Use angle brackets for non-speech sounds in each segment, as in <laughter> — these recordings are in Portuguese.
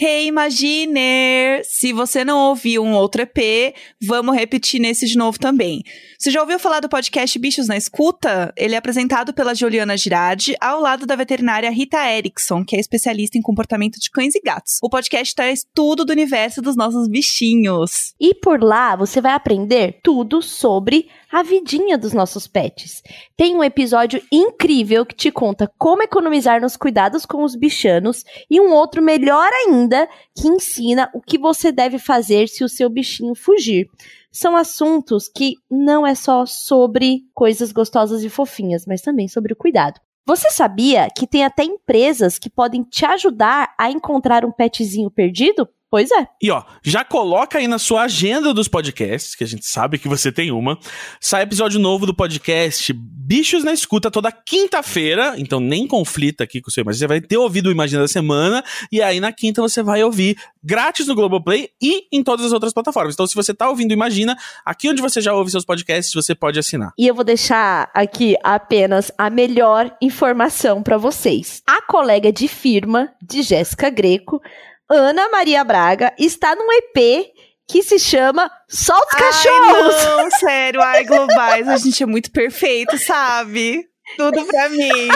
Hey Imaginer! Se você não ouviu um outro EP, vamos repetir nesse de novo também. Você já ouviu falar do podcast Bichos na Escuta? Ele é apresentado pela Juliana Girardi, ao lado da veterinária Rita Erickson, que é especialista em comportamento de cães e gatos. O podcast traz tudo do universo dos nossos bichinhos. E por lá você vai aprender tudo sobre a vidinha dos nossos pets. Tem um episódio incrível que te conta como economizar nos cuidados com os bichanos e um outro melhor ainda que ensina o que você deve fazer se o seu bichinho fugir. São assuntos que não é só sobre coisas gostosas e fofinhas, mas também sobre o cuidado. Você sabia que tem até empresas que podem te ajudar a encontrar um petzinho perdido? Pois é. E ó, já coloca aí na sua agenda dos podcasts, que a gente sabe que você tem uma. Sai episódio novo do podcast Bichos na Escuta toda quinta-feira, então nem conflita aqui com o seu Imagina. Você vai ter ouvido o Imagina da semana, e aí na quinta você vai ouvir grátis no Globoplay e em todas as outras plataformas. Então se você tá ouvindo Imagina, aqui onde você já ouve seus podcasts, você pode assinar. E eu vou deixar aqui apenas a melhor informação para vocês. A colega de firma de Jéssica Greco Ana Maria Braga está num EP que se chama Solta os Cachorros. Ai, não, sério, ai, globais, a gente é muito perfeito, sabe? Tudo pra mim.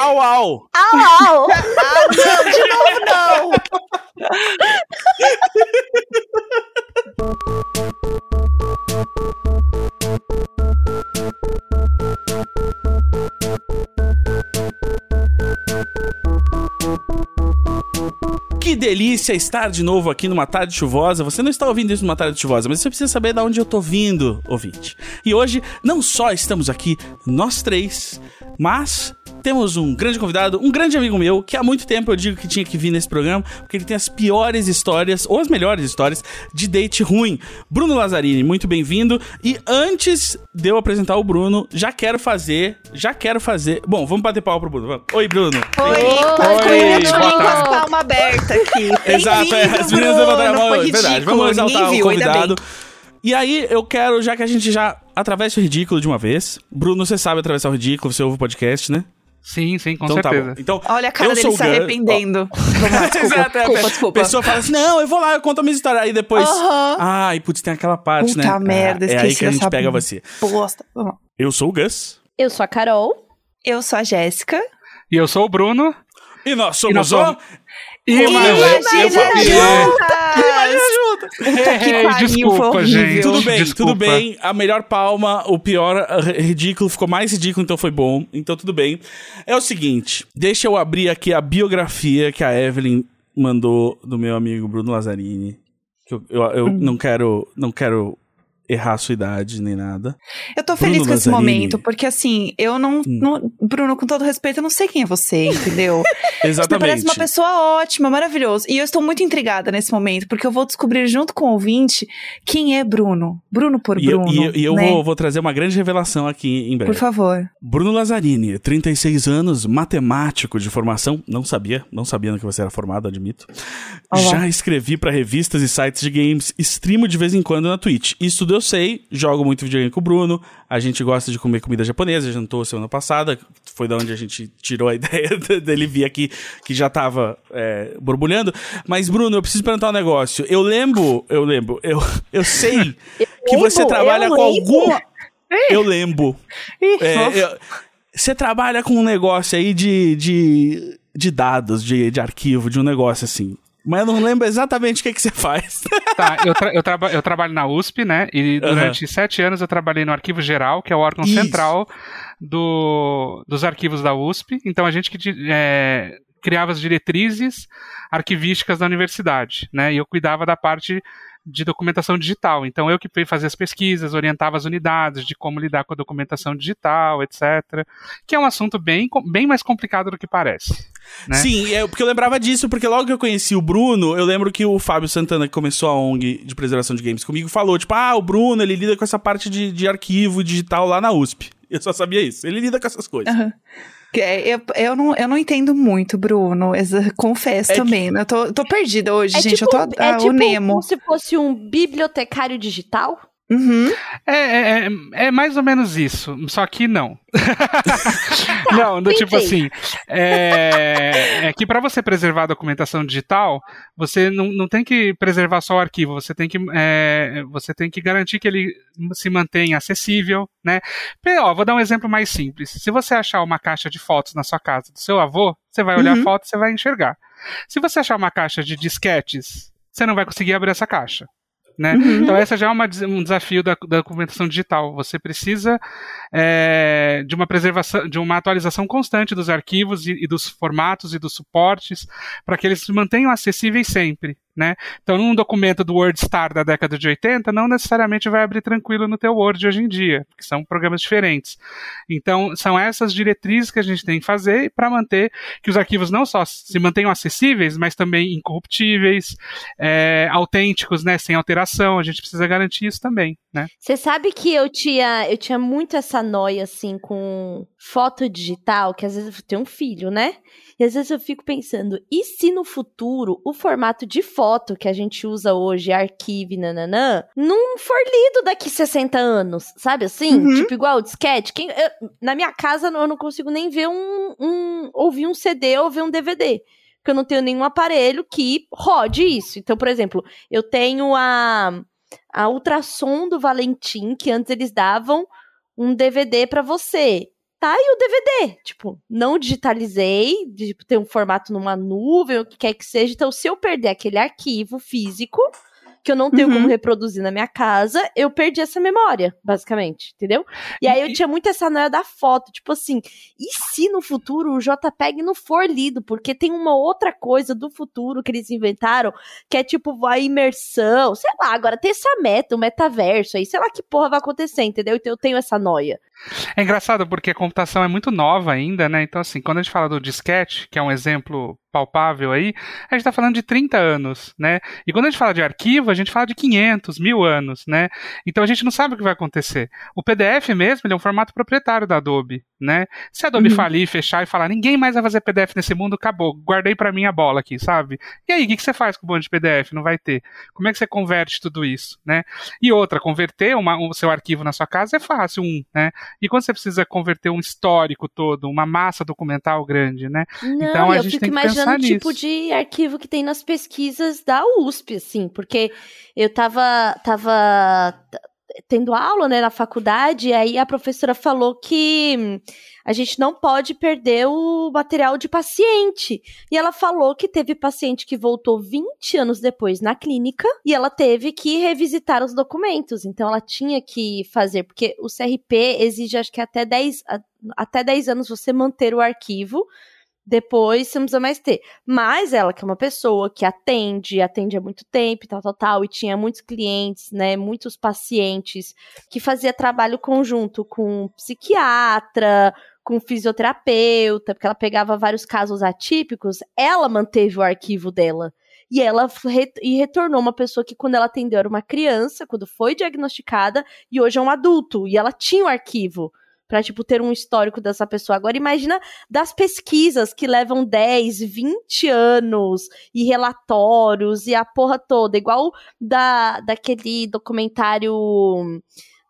au, au. Au, au. <laughs> ah, não, de novo não. Que delícia estar de novo aqui numa tarde chuvosa. Você não está ouvindo isso numa tarde chuvosa, mas você precisa saber de onde eu tô vindo, ouvinte. E hoje, não só estamos aqui nós três, mas temos um grande convidado, um grande amigo meu, que há muito tempo eu digo que tinha que vir nesse programa, porque ele tem as piores histórias, ou as melhores histórias, de date ruim. Bruno Lazzarini, muito bem-vindo. E antes de eu apresentar o Bruno, já quero fazer, já quero fazer. Bom, vamos bater pau pro Bruno. Vamos. Oi, Bruno. Oi, Oi, Oi boa tarde. com a palma aberta aqui. Exato, é, as meninas levantaram a mão. Verdade, vamos exaltar o convidado. E aí, eu quero, já que a gente já atravessa o ridículo de uma vez. Bruno, você sabe atravessar o ridículo, você ouve o podcast, né? Sim, sim, com então, certeza. Tá então, Olha a cara dele se arrependendo. <laughs> Lá, desculpa, Exato, desculpa, desculpa. A pessoa fala assim, não, eu vou lá, eu conto a minha história. Aí depois, uh ai, putz, tem aquela parte, Puta né? Puta merda, ah, É aí que a gente pega você. Bosta. Eu sou o Gus. Eu sou a Carol. Eu sou a Jéssica. E eu sou o Bruno. E nós somos, e nós somos... Imagina, juntas! Imagina juntas! Que pariu, Desculpa, gente. Tudo bem, Desculpa. tudo bem. A melhor palma, o pior ridículo, ficou mais ridículo, então foi bom. Então tudo bem. É o seguinte, deixa eu abrir aqui a biografia que a Evelyn mandou do meu amigo Bruno Lazzarini. Eu, eu, eu hum. não quero, não quero errar a sua idade nem nada. Eu tô feliz Bruno com esse momento, porque assim, eu não, hum. não, Bruno, com todo respeito, eu não sei quem é você, entendeu? Exatamente. <laughs> Você parece uma pessoa ótima, maravilhoso. E eu estou muito intrigada nesse momento, porque eu vou descobrir junto com o ouvinte quem é Bruno. Bruno por e Bruno. Eu, e, e eu né? vou, vou, trazer uma grande revelação aqui em breve. Por favor. Bruno Lazzarini, 36 anos, matemático de formação. Não sabia, não sabia que você era formado, admito. Olá. Já escrevi para revistas e sites de games, streamo de vez em quando na Twitch. Isso eu sei, jogo muito videogame com o Bruno, a gente gosta de comer comida japonesa, jantou semana passada, foi da onde a gente tirou a <laughs> ideia dele vir aqui, que já tava é, borbulhando. Mas, Bruno, eu preciso perguntar um negócio. Eu lembro, eu lembro, eu, eu sei <laughs> eu que lembro, você trabalha com alguma... <laughs> Eu lembro. É, eu, você trabalha com um negócio aí de, de, de dados, de, de arquivo, de um negócio assim. Mas eu não lembro exatamente o que, que você faz. <laughs> Tá, eu, tra eu, traba eu trabalho na USP, né? E durante uhum. sete anos eu trabalhei no Arquivo Geral, que é o órgão Isso. central do, dos arquivos da USP. Então a gente que é, criava as diretrizes arquivísticas da universidade, né? E eu cuidava da parte de documentação digital. Então eu que fazia as pesquisas, orientava as unidades de como lidar com a documentação digital, etc. Que é um assunto bem, bem mais complicado do que parece. Né? Sim, é, porque eu lembrava disso, porque logo que eu conheci o Bruno, eu lembro que o Fábio Santana, que começou a ONG de preservação de games comigo, falou, tipo, ah, o Bruno, ele lida com essa parte de, de arquivo digital lá na USP. Eu só sabia isso. Ele lida com essas coisas. Uhum. Eu, eu, não, eu não entendo muito, Bruno. Confesso é também. Que... Eu tô, tô perdida hoje, é gente. Tipo, eu tô é ah, tipo o Nemo. como se fosse um bibliotecário digital? Uhum. É, é, é, é, mais ou menos isso, só que não. <laughs> não, do tipo assim, é, é que para você preservar a documentação digital, você não, não tem que preservar só o arquivo, você tem que, é, você tem que garantir que ele se mantenha acessível, né? Ó, vou dar um exemplo mais simples. Se você achar uma caixa de fotos na sua casa do seu avô, você vai olhar uhum. a foto e você vai enxergar. Se você achar uma caixa de disquetes, você não vai conseguir abrir essa caixa. Né? Uhum. Então, essa já é uma, um desafio da, da documentação digital. Você precisa é, de uma preservação, de uma atualização constante dos arquivos e, e dos formatos e dos suportes para que eles se mantenham acessíveis sempre. Né? Então, num documento do WordStar da década de 80, não necessariamente vai abrir tranquilo no teu Word hoje em dia, porque são programas diferentes. Então, são essas diretrizes que a gente tem que fazer para manter que os arquivos não só se mantenham acessíveis, mas também incorruptíveis, é, autênticos, né, sem alteração. A gente precisa garantir isso também, né? Você sabe que eu tinha, eu tinha muito essa noia assim com foto digital, que às vezes eu tenho um filho, né? E às vezes eu fico pensando, e se no futuro o formato de foto que a gente usa hoje, arquivo, nananã, não for lido daqui 60 anos, sabe assim? Uhum. Tipo, igual o disquete. Quem, eu, na minha casa eu não consigo nem ver um, um. ouvir um CD ou ver um DVD porque eu não tenho nenhum aparelho que rode isso. Então, por exemplo, eu tenho a, a ultrassom do Valentim, que antes eles davam um DVD para você tá aí o DVD. Tipo, não digitalizei, tipo, tem um formato numa nuvem, o que quer que seja. Então, se eu perder aquele arquivo físico, que eu não tenho uhum. como reproduzir na minha casa, eu perdi essa memória, basicamente, entendeu? E aí eu tinha muito essa noia da foto, tipo assim, e se no futuro o JPEG não for lido? Porque tem uma outra coisa do futuro que eles inventaram, que é tipo a imersão, sei lá, agora tem essa meta, o metaverso aí, sei lá que porra vai acontecer, entendeu? Então eu tenho essa noia. É engraçado porque a computação é muito nova ainda, né? Então, assim, quando a gente fala do disquete, que é um exemplo palpável aí, a gente está falando de 30 anos, né? E quando a gente fala de arquivo, a gente fala de 500, mil anos, né? Então a gente não sabe o que vai acontecer. O PDF mesmo, ele é um formato proprietário da Adobe, né? Se a Adobe uhum. falir, fechar e falar, ninguém mais vai fazer PDF nesse mundo, acabou, guardei para mim a bola aqui, sabe? E aí, o que, que você faz com o monte de PDF? Não vai ter. Como é que você converte tudo isso, né? E outra, converter uma, o seu arquivo na sua casa é fácil, um, né? E quando você precisa converter um histórico todo, uma massa documental grande, né? Não, então a gente tem que pensar no tipo de arquivo que tem nas pesquisas da USP, assim, porque eu tava, tava tendo aula, né, na faculdade, e aí a professora falou que a gente não pode perder o material de paciente. E ela falou que teve paciente que voltou 20 anos depois na clínica e ela teve que revisitar os documentos. Então ela tinha que fazer, porque o CRP exige acho que até 10, até 10 anos você manter o arquivo depois você não precisa mais ter. Mas ela, que é uma pessoa que atende, atende há muito tempo, tal, tal, tal, e tinha muitos clientes, né, muitos pacientes, que fazia trabalho conjunto com psiquiatra, com fisioterapeuta, porque ela pegava vários casos atípicos, ela manteve o arquivo dela. E ela e retornou uma pessoa que, quando ela atendeu, era uma criança, quando foi diagnosticada, e hoje é um adulto. E ela tinha o arquivo para tipo ter um histórico dessa pessoa. Agora imagina das pesquisas que levam 10, 20 anos e relatórios e a porra toda, igual da daquele documentário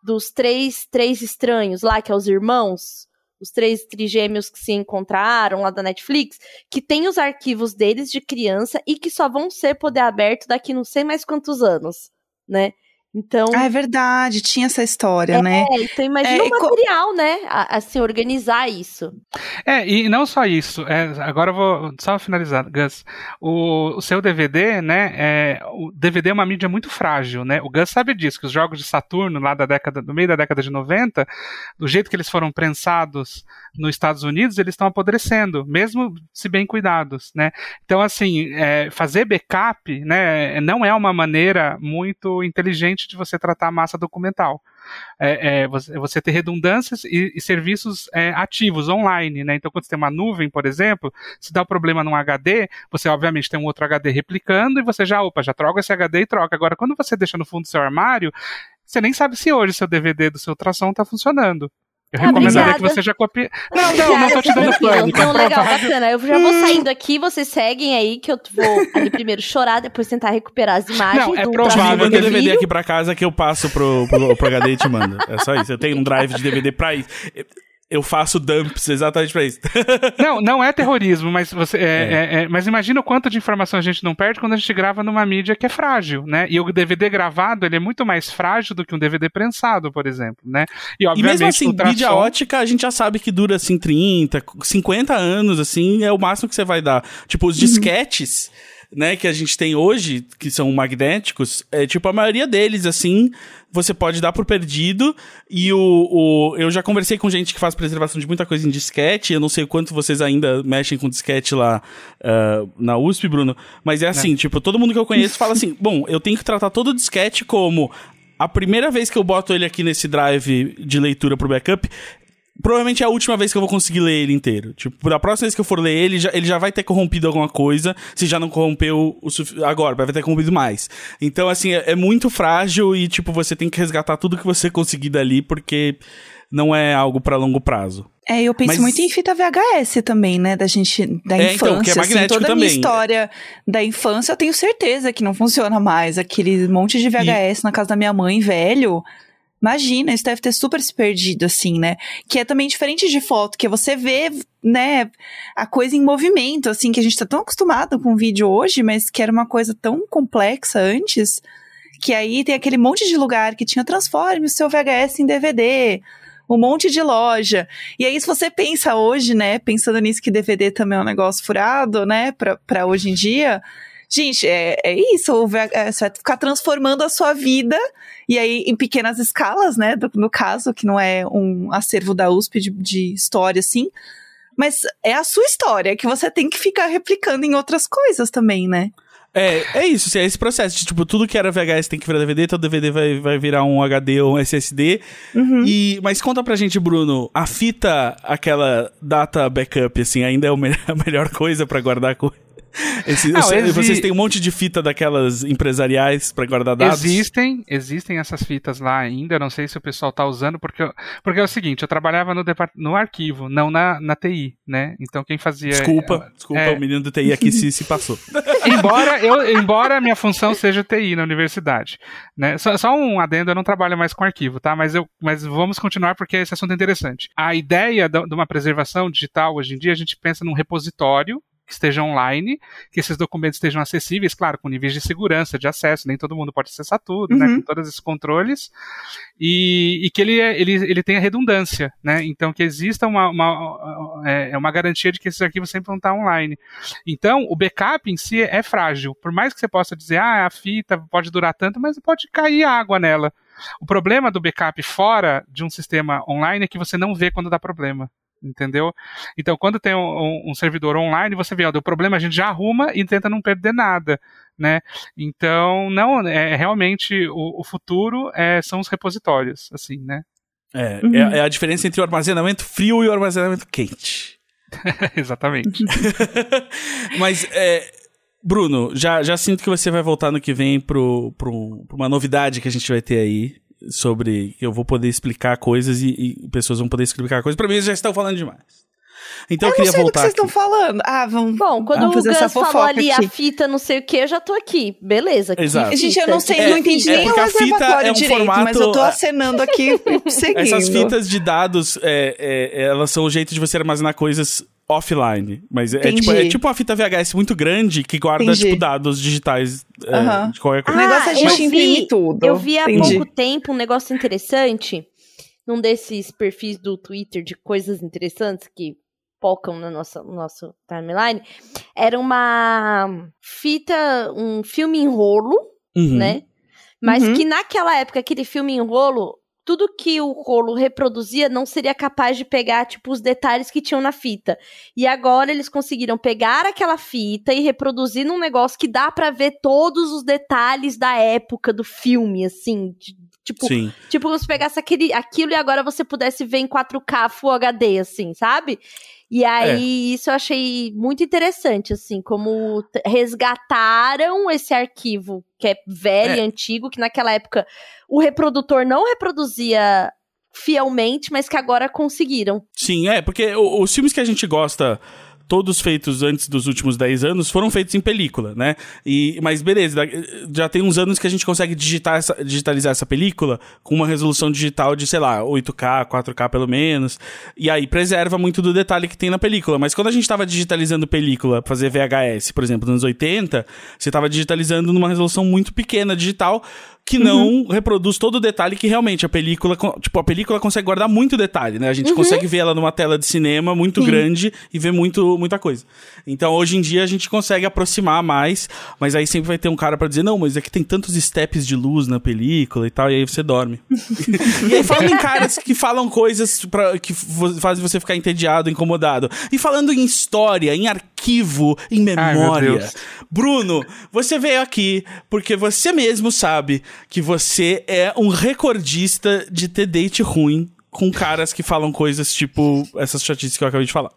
dos três três estranhos lá que é os irmãos, os três trigêmeos que se encontraram lá da Netflix, que tem os arquivos deles de criança e que só vão ser poder aberto daqui não sei mais quantos anos, né? Então. Ah, é verdade, tinha essa história, é, né? Então imagina é, o material, co... né? Assim, organizar isso. É, e não só isso. É, agora eu vou só finalizar, Gus. O, o seu DVD, né? É, o DVD é uma mídia muito frágil, né? O Gus sabe disso, que os jogos de Saturno, lá da década, no meio da década de 90, do jeito que eles foram prensados nos Estados Unidos, eles estão apodrecendo, mesmo se bem cuidados, né? Então, assim, é, fazer backup, né? Não é uma maneira muito inteligente de você tratar a massa documental. É, é, você, você, ter redundâncias e, e serviços é, ativos online, né? Então, quando você tem uma nuvem, por exemplo, se dá um problema num HD, você obviamente tem um outro HD replicando e você já, opa, já troca esse HD e troca. Agora, quando você deixa no fundo do seu armário, você nem sabe se hoje seu DVD do seu ultrassom está funcionando. Eu ah, recomendaria obrigada. que você já copie. Não, não, não tô te dando pânico. Não, legal, bacana. Eu já vou saindo aqui, vocês seguem aí, que eu vou ali primeiro chorar, depois tentar recuperar as imagens. Não, é provável que eu DVD aqui pra casa que eu passo pro, pro, pro HD e te mando. É só isso. Eu tenho um drive de DVD pra isso eu faço dumps exatamente pra isso. <laughs> não, não é terrorismo, mas você. É, é. É, é, mas imagina o quanto de informação a gente não perde quando a gente grava numa mídia que é frágil, né? E o DVD gravado ele é muito mais frágil do que um DVD prensado, por exemplo, né? E, obviamente, e mesmo assim, ultrassom... mídia ótica a gente já sabe que dura assim 30, 50 anos, assim, é o máximo que você vai dar. Tipo, os uhum. disquetes. Uhum né, que a gente tem hoje, que são magnéticos, é tipo a maioria deles, assim, você pode dar por perdido. E o, o eu já conversei com gente que faz preservação de muita coisa em disquete. Eu não sei o quanto vocês ainda mexem com disquete lá uh, na USP, Bruno. Mas é assim, é. tipo, todo mundo que eu conheço fala assim: bom, eu tenho que tratar todo o disquete como a primeira vez que eu boto ele aqui nesse drive de leitura pro backup, provavelmente é a última vez que eu vou conseguir ler ele inteiro. Tipo, da próxima vez que eu for ler ele, já, ele já vai ter corrompido alguma coisa, se já não corrompeu o agora, vai ter corrompido mais. Então, assim, é, é, muito frágil e, tipo, você tem que resgatar tudo que você conseguir dali, porque não é algo para longo prazo. É, eu penso Mas... muito em fita VHS também, né, da gente, da é, infância. Então, que é assim, magnético assim, toda também. a minha história da infância, eu tenho certeza que não funciona mais. Aquele monte de VHS e... na casa da minha mãe, velho Imagina, isso deve ter super se perdido, assim, né? Que é também diferente de foto, que você vê, né, a coisa em movimento, assim, que a gente tá tão acostumado com vídeo hoje, mas que era uma coisa tão complexa antes, que aí tem aquele monte de lugar que tinha transforme o seu VHS em DVD, um monte de loja. E aí, se você pensa hoje, né, pensando nisso que DVD também é um negócio furado, né, pra, pra hoje em dia, Gente, é, é isso. É, você vai ficar transformando a sua vida, e aí em pequenas escalas, né? Do, no caso, que não é um acervo da USP de, de história, assim. Mas é a sua história que você tem que ficar replicando em outras coisas também, né? É, é isso, assim, é esse processo de, tipo, tudo que era VHS tem que virar DVD, todo DVD vai, vai virar um HD ou um SSD. Uhum. E, mas conta pra gente, Bruno, a fita, aquela data backup, assim, ainda é <laughs> a melhor coisa para guardar coisa? <laughs> Esse, não, exi... Vocês têm um monte de fita daquelas empresariais para guardar dados? Existem, existem essas fitas lá ainda. Não sei se o pessoal tá usando, porque, porque é o seguinte: eu trabalhava no, no arquivo, não na, na TI, né? Então quem fazia. Desculpa, é, desculpa, é... o menino do TI aqui se, se passou. <laughs> embora, eu, embora a minha função seja TI na universidade. Né? Só, só, um adendo, eu não trabalho mais com arquivo, tá? Mas, eu, mas vamos continuar porque esse assunto é interessante. A ideia de uma preservação digital hoje em dia, a gente pensa num repositório que esteja online, que esses documentos estejam acessíveis, claro, com níveis de segurança, de acesso, nem todo mundo pode acessar tudo, né, uhum. né, com todos esses controles, e, e que ele, é, ele, ele tenha redundância, né, então que exista uma, uma, é, é, uma garantia de que esses arquivos sempre vão estar online. Então, o backup em si é frágil, por mais que você possa dizer, ah, a fita pode durar tanto, mas pode cair água nela. O problema do backup fora de um sistema online é que você não vê quando dá problema entendeu? Então, quando tem um, um, servidor online, você vê, ó, deu problema, a gente já arruma e tenta não perder nada, né? Então, não, é realmente o, o futuro é, são os repositórios, assim, né? É, uhum. é, é, a diferença entre o armazenamento frio e o armazenamento quente. <laughs> Exatamente. <laughs> Mas, é, Bruno, já, já sinto que você vai voltar no que vem para pro, pro uma novidade que a gente vai ter aí sobre eu vou poder explicar coisas e, e pessoas vão poder explicar coisas. Para mim, eles já estão falando demais. Então eu, eu queria não sei voltar. Vocês estão falando? Ah, vamos. Bom, quando vamos o Gus falou ali aqui. a fita, não sei o que, eu já tô aqui. Beleza. Exato. Gente, eu não sei, é, não entendi é, nem o reservatório é um direito, formato... mas eu tô acenando aqui <laughs> seguindo. Essas fitas de dados, é, é, elas são o jeito de você armazenar coisas offline. Mas é, tipo, é tipo uma fita VHS muito grande que guarda, tipo, dados digitais é, de qualquer coisa. Ah, o negócio é a gente imprimir tudo. Eu vi há Entendi. pouco tempo um negócio interessante num desses perfis do Twitter de coisas interessantes que pocam no nosso, no nosso timeline. Era uma fita, um filme em rolo, uhum. né? Mas uhum. que naquela época, aquele filme em rolo, tudo que o rolo reproduzia não seria capaz de pegar, tipo, os detalhes que tinham na fita. E agora eles conseguiram pegar aquela fita e reproduzir num negócio que dá para ver todos os detalhes da época do filme, assim. Tipo, Sim. tipo, como se pegasse aquele, aquilo e agora você pudesse ver em 4K Full HD, assim, sabe? E aí, é. isso eu achei muito interessante, assim, como resgataram esse arquivo que é velho é. e antigo, que naquela época o reprodutor não reproduzia fielmente, mas que agora conseguiram. Sim, é, porque os filmes que a gente gosta todos feitos antes dos últimos 10 anos, foram feitos em película, né? E, mas beleza, já tem uns anos que a gente consegue digitar essa, digitalizar essa película com uma resolução digital de, sei lá, 8K, 4K pelo menos. E aí preserva muito do detalhe que tem na película. Mas quando a gente estava digitalizando película, fazer VHS, por exemplo, nos anos 80, você estava digitalizando numa resolução muito pequena digital que não uhum. reproduz todo o detalhe que realmente a película, tipo, a película consegue guardar muito detalhe, né? A gente uhum. consegue ver ela numa tela de cinema muito Sim. grande e ver muito, muita coisa. Então, hoje em dia a gente consegue aproximar mais, mas aí sempre vai ter um cara para dizer: "Não, mas é que tem tantos steps de luz na película e tal", e aí você dorme. <laughs> e aí falando em caras que falam coisas para que fazem você ficar entediado, incomodado. E falando em história, em arquivo, em memória. Ai, Bruno, você veio aqui porque você mesmo sabe que você é um recordista de ter date ruim com caras que falam coisas tipo essas chatices que eu acabei de falar.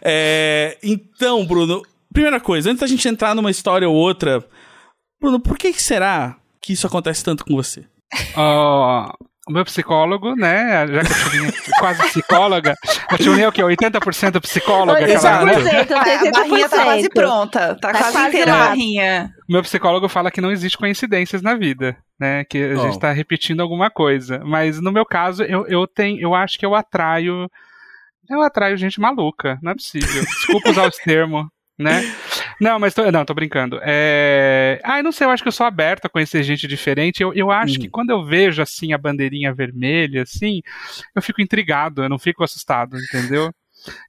É, então, Bruno, primeira coisa, antes da gente entrar numa história ou outra, Bruno, por que, que será que isso acontece tanto com você? Uh, o meu psicólogo, né? Já que Turinha é quase psicóloga. A Turinha é o quê? 80% psicóloga? Exato. Aquela, né? A barrinha tá quase pronta. Tá, tá quase, quase inteira a barrinha. Meu psicólogo fala que não existe coincidências na vida, né? Que a oh. gente tá repetindo alguma coisa. Mas no meu caso, eu, eu tenho. Eu acho que eu atraio. Eu atraio gente maluca. Não é possível. Desculpa usar os termos né? Não, mas tô, não, tô brincando. É... Ah, não sei, eu acho que eu sou aberto a conhecer gente diferente. Eu, eu acho uhum. que quando eu vejo, assim, a bandeirinha vermelha, assim, eu fico intrigado, eu não fico assustado, entendeu?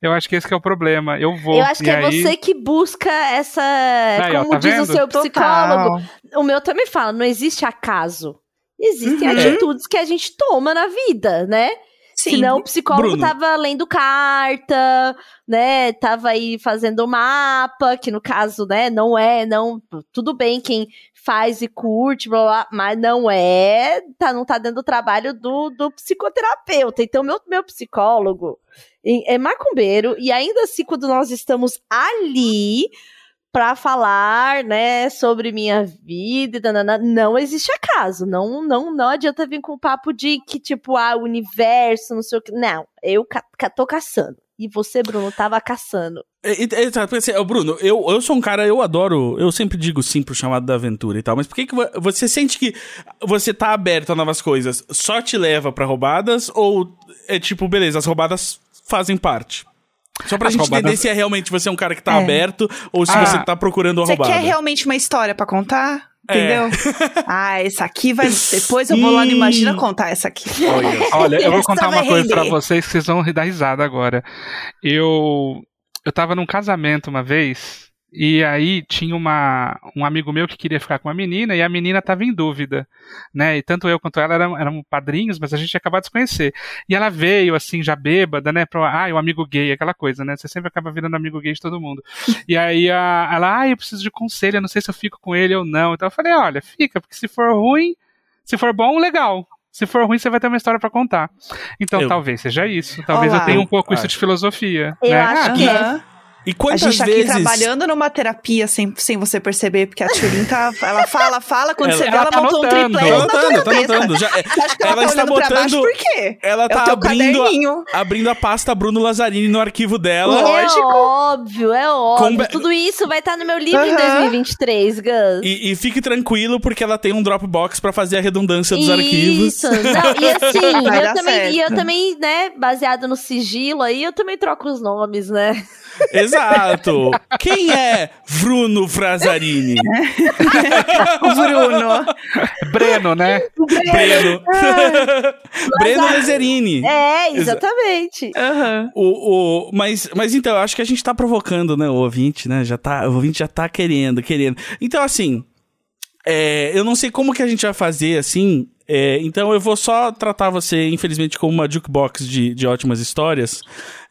Eu acho que esse que é o problema. Eu vou. Eu acho que é aí... você que busca essa. Aí, como ó, tá diz vendo? o seu psicólogo. Total. O meu também fala: não existe acaso. Existem uhum. atitudes que a gente toma na vida, né? Sim. Senão o psicólogo Bruno. tava lendo carta, né? Tava aí fazendo mapa, que no caso, né, não é, não. Tudo bem quem faz e curte, blá, blá, mas não é, tá, não tá dando o trabalho do, do psicoterapeuta. Então, meu, meu psicólogo é macumbeiro, e ainda assim, quando nós estamos ali para falar, né, sobre minha vida, danana, não existe acaso. Não, não, não adianta vir com o papo de que tipo, ah, universo, não sei o que. Não, eu ca tô caçando. E você, Bruno, tava caçando. Exato, é, Bruno, eu, eu sou um cara, eu adoro, eu sempre digo sim pro chamado da aventura e tal, mas por que, que você sente que você tá aberto a novas coisas só te leva para roubadas ou é tipo, beleza, as roubadas fazem parte? Só pra As gente roubadas... entender se é realmente você é um cara que tá é. aberto ou se ah, você tá procurando uma roubada. Você quer realmente uma história para contar? É. Entendeu? É. ah, essa aqui vai. <laughs> Depois eu vou lá no Imagina contar essa aqui. Olha, <laughs> Olha eu vou contar uma coisa para vocês que vocês vão dar risada agora. Eu. Eu tava num casamento uma vez e aí tinha uma, um amigo meu que queria ficar com uma menina e a menina estava em dúvida, né? E tanto eu quanto ela eram, eram padrinhos, mas a gente ia acabar de se conhecer. E ela veio assim já bêbada, né? Pro, ah, o amigo gay, aquela coisa, né? Você sempre acaba virando amigo gay de todo mundo. <laughs> e aí a, ela, ah, eu preciso de conselho, eu não sei se eu fico com ele ou não. Então eu falei, olha, fica, porque se for ruim, se for bom, legal. Se for ruim, você vai ter uma história para contar. Então, eu... talvez seja isso. Talvez Olá. eu tenha um pouco isso de filosofia. Eu né? acho que é. E quantas a gente tá vezes... aqui trabalhando numa terapia sem, sem você perceber, porque a Turin tá. Ela fala, fala, quando ela, você vê, ela, tá montou notando, um triplete. Tá notando, tá notando. Já, <laughs> é, ela, ela tá está botando. por quê? Ela tá abrindo a, abrindo a pasta Bruno Lazzarini no arquivo dela. É Lógico. óbvio, é óbvio. Com... Tudo isso vai estar tá no meu livro em 2023, Gus. E, e, fique tranquilo, porque ela tem um Dropbox pra fazer a redundância dos isso. arquivos. Não, e <laughs> assim, eu também, e eu também, né, baseado no sigilo aí, eu também troco os nomes, né? Exato. Quem é Bruno Frazarini? <laughs> Bruno. Breno, né? Breno. <laughs> Breno Lezerini. É, exatamente. Uhum. O, o, mas, mas então, eu acho que a gente tá provocando, né, o ouvinte, né? Já tá, o ouvinte já tá querendo, querendo. Então, assim, é, eu não sei como que a gente vai fazer, assim, é, então eu vou só tratar você, infelizmente, como uma jukebox de, de ótimas histórias.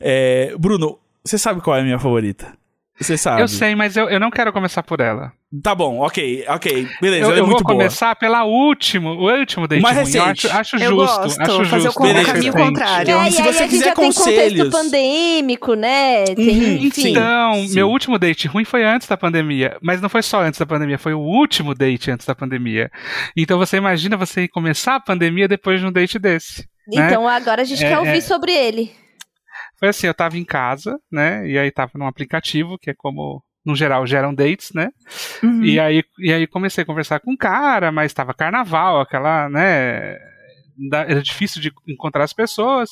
É, Bruno, você sabe qual é a minha favorita? Você sabe. Eu sei, mas eu, eu não quero começar por ela. Tá bom, ok, ok. Beleza, eu, é eu muito vou começar pela último, o último date Mais recente. Eu acho, acho eu justo, gosto, acho fazer justo. o caminho contrário. É, se você a quiser já conselhos. tem contexto pandêmico, né? Tem, uhum, enfim. Então, Sim. meu último date ruim foi antes da pandemia, mas não foi só antes da pandemia, foi o último date antes da pandemia. Então você imagina você começar a pandemia depois de um date desse. né? Então agora a gente É, quer ouvir é. sobre ele. Foi assim, eu tava em casa, né? E aí tava num aplicativo, que é como, no geral, geram dates, né? Uhum. E aí, e aí comecei a conversar com um cara, mas tava carnaval, aquela, né? Era difícil de encontrar as pessoas.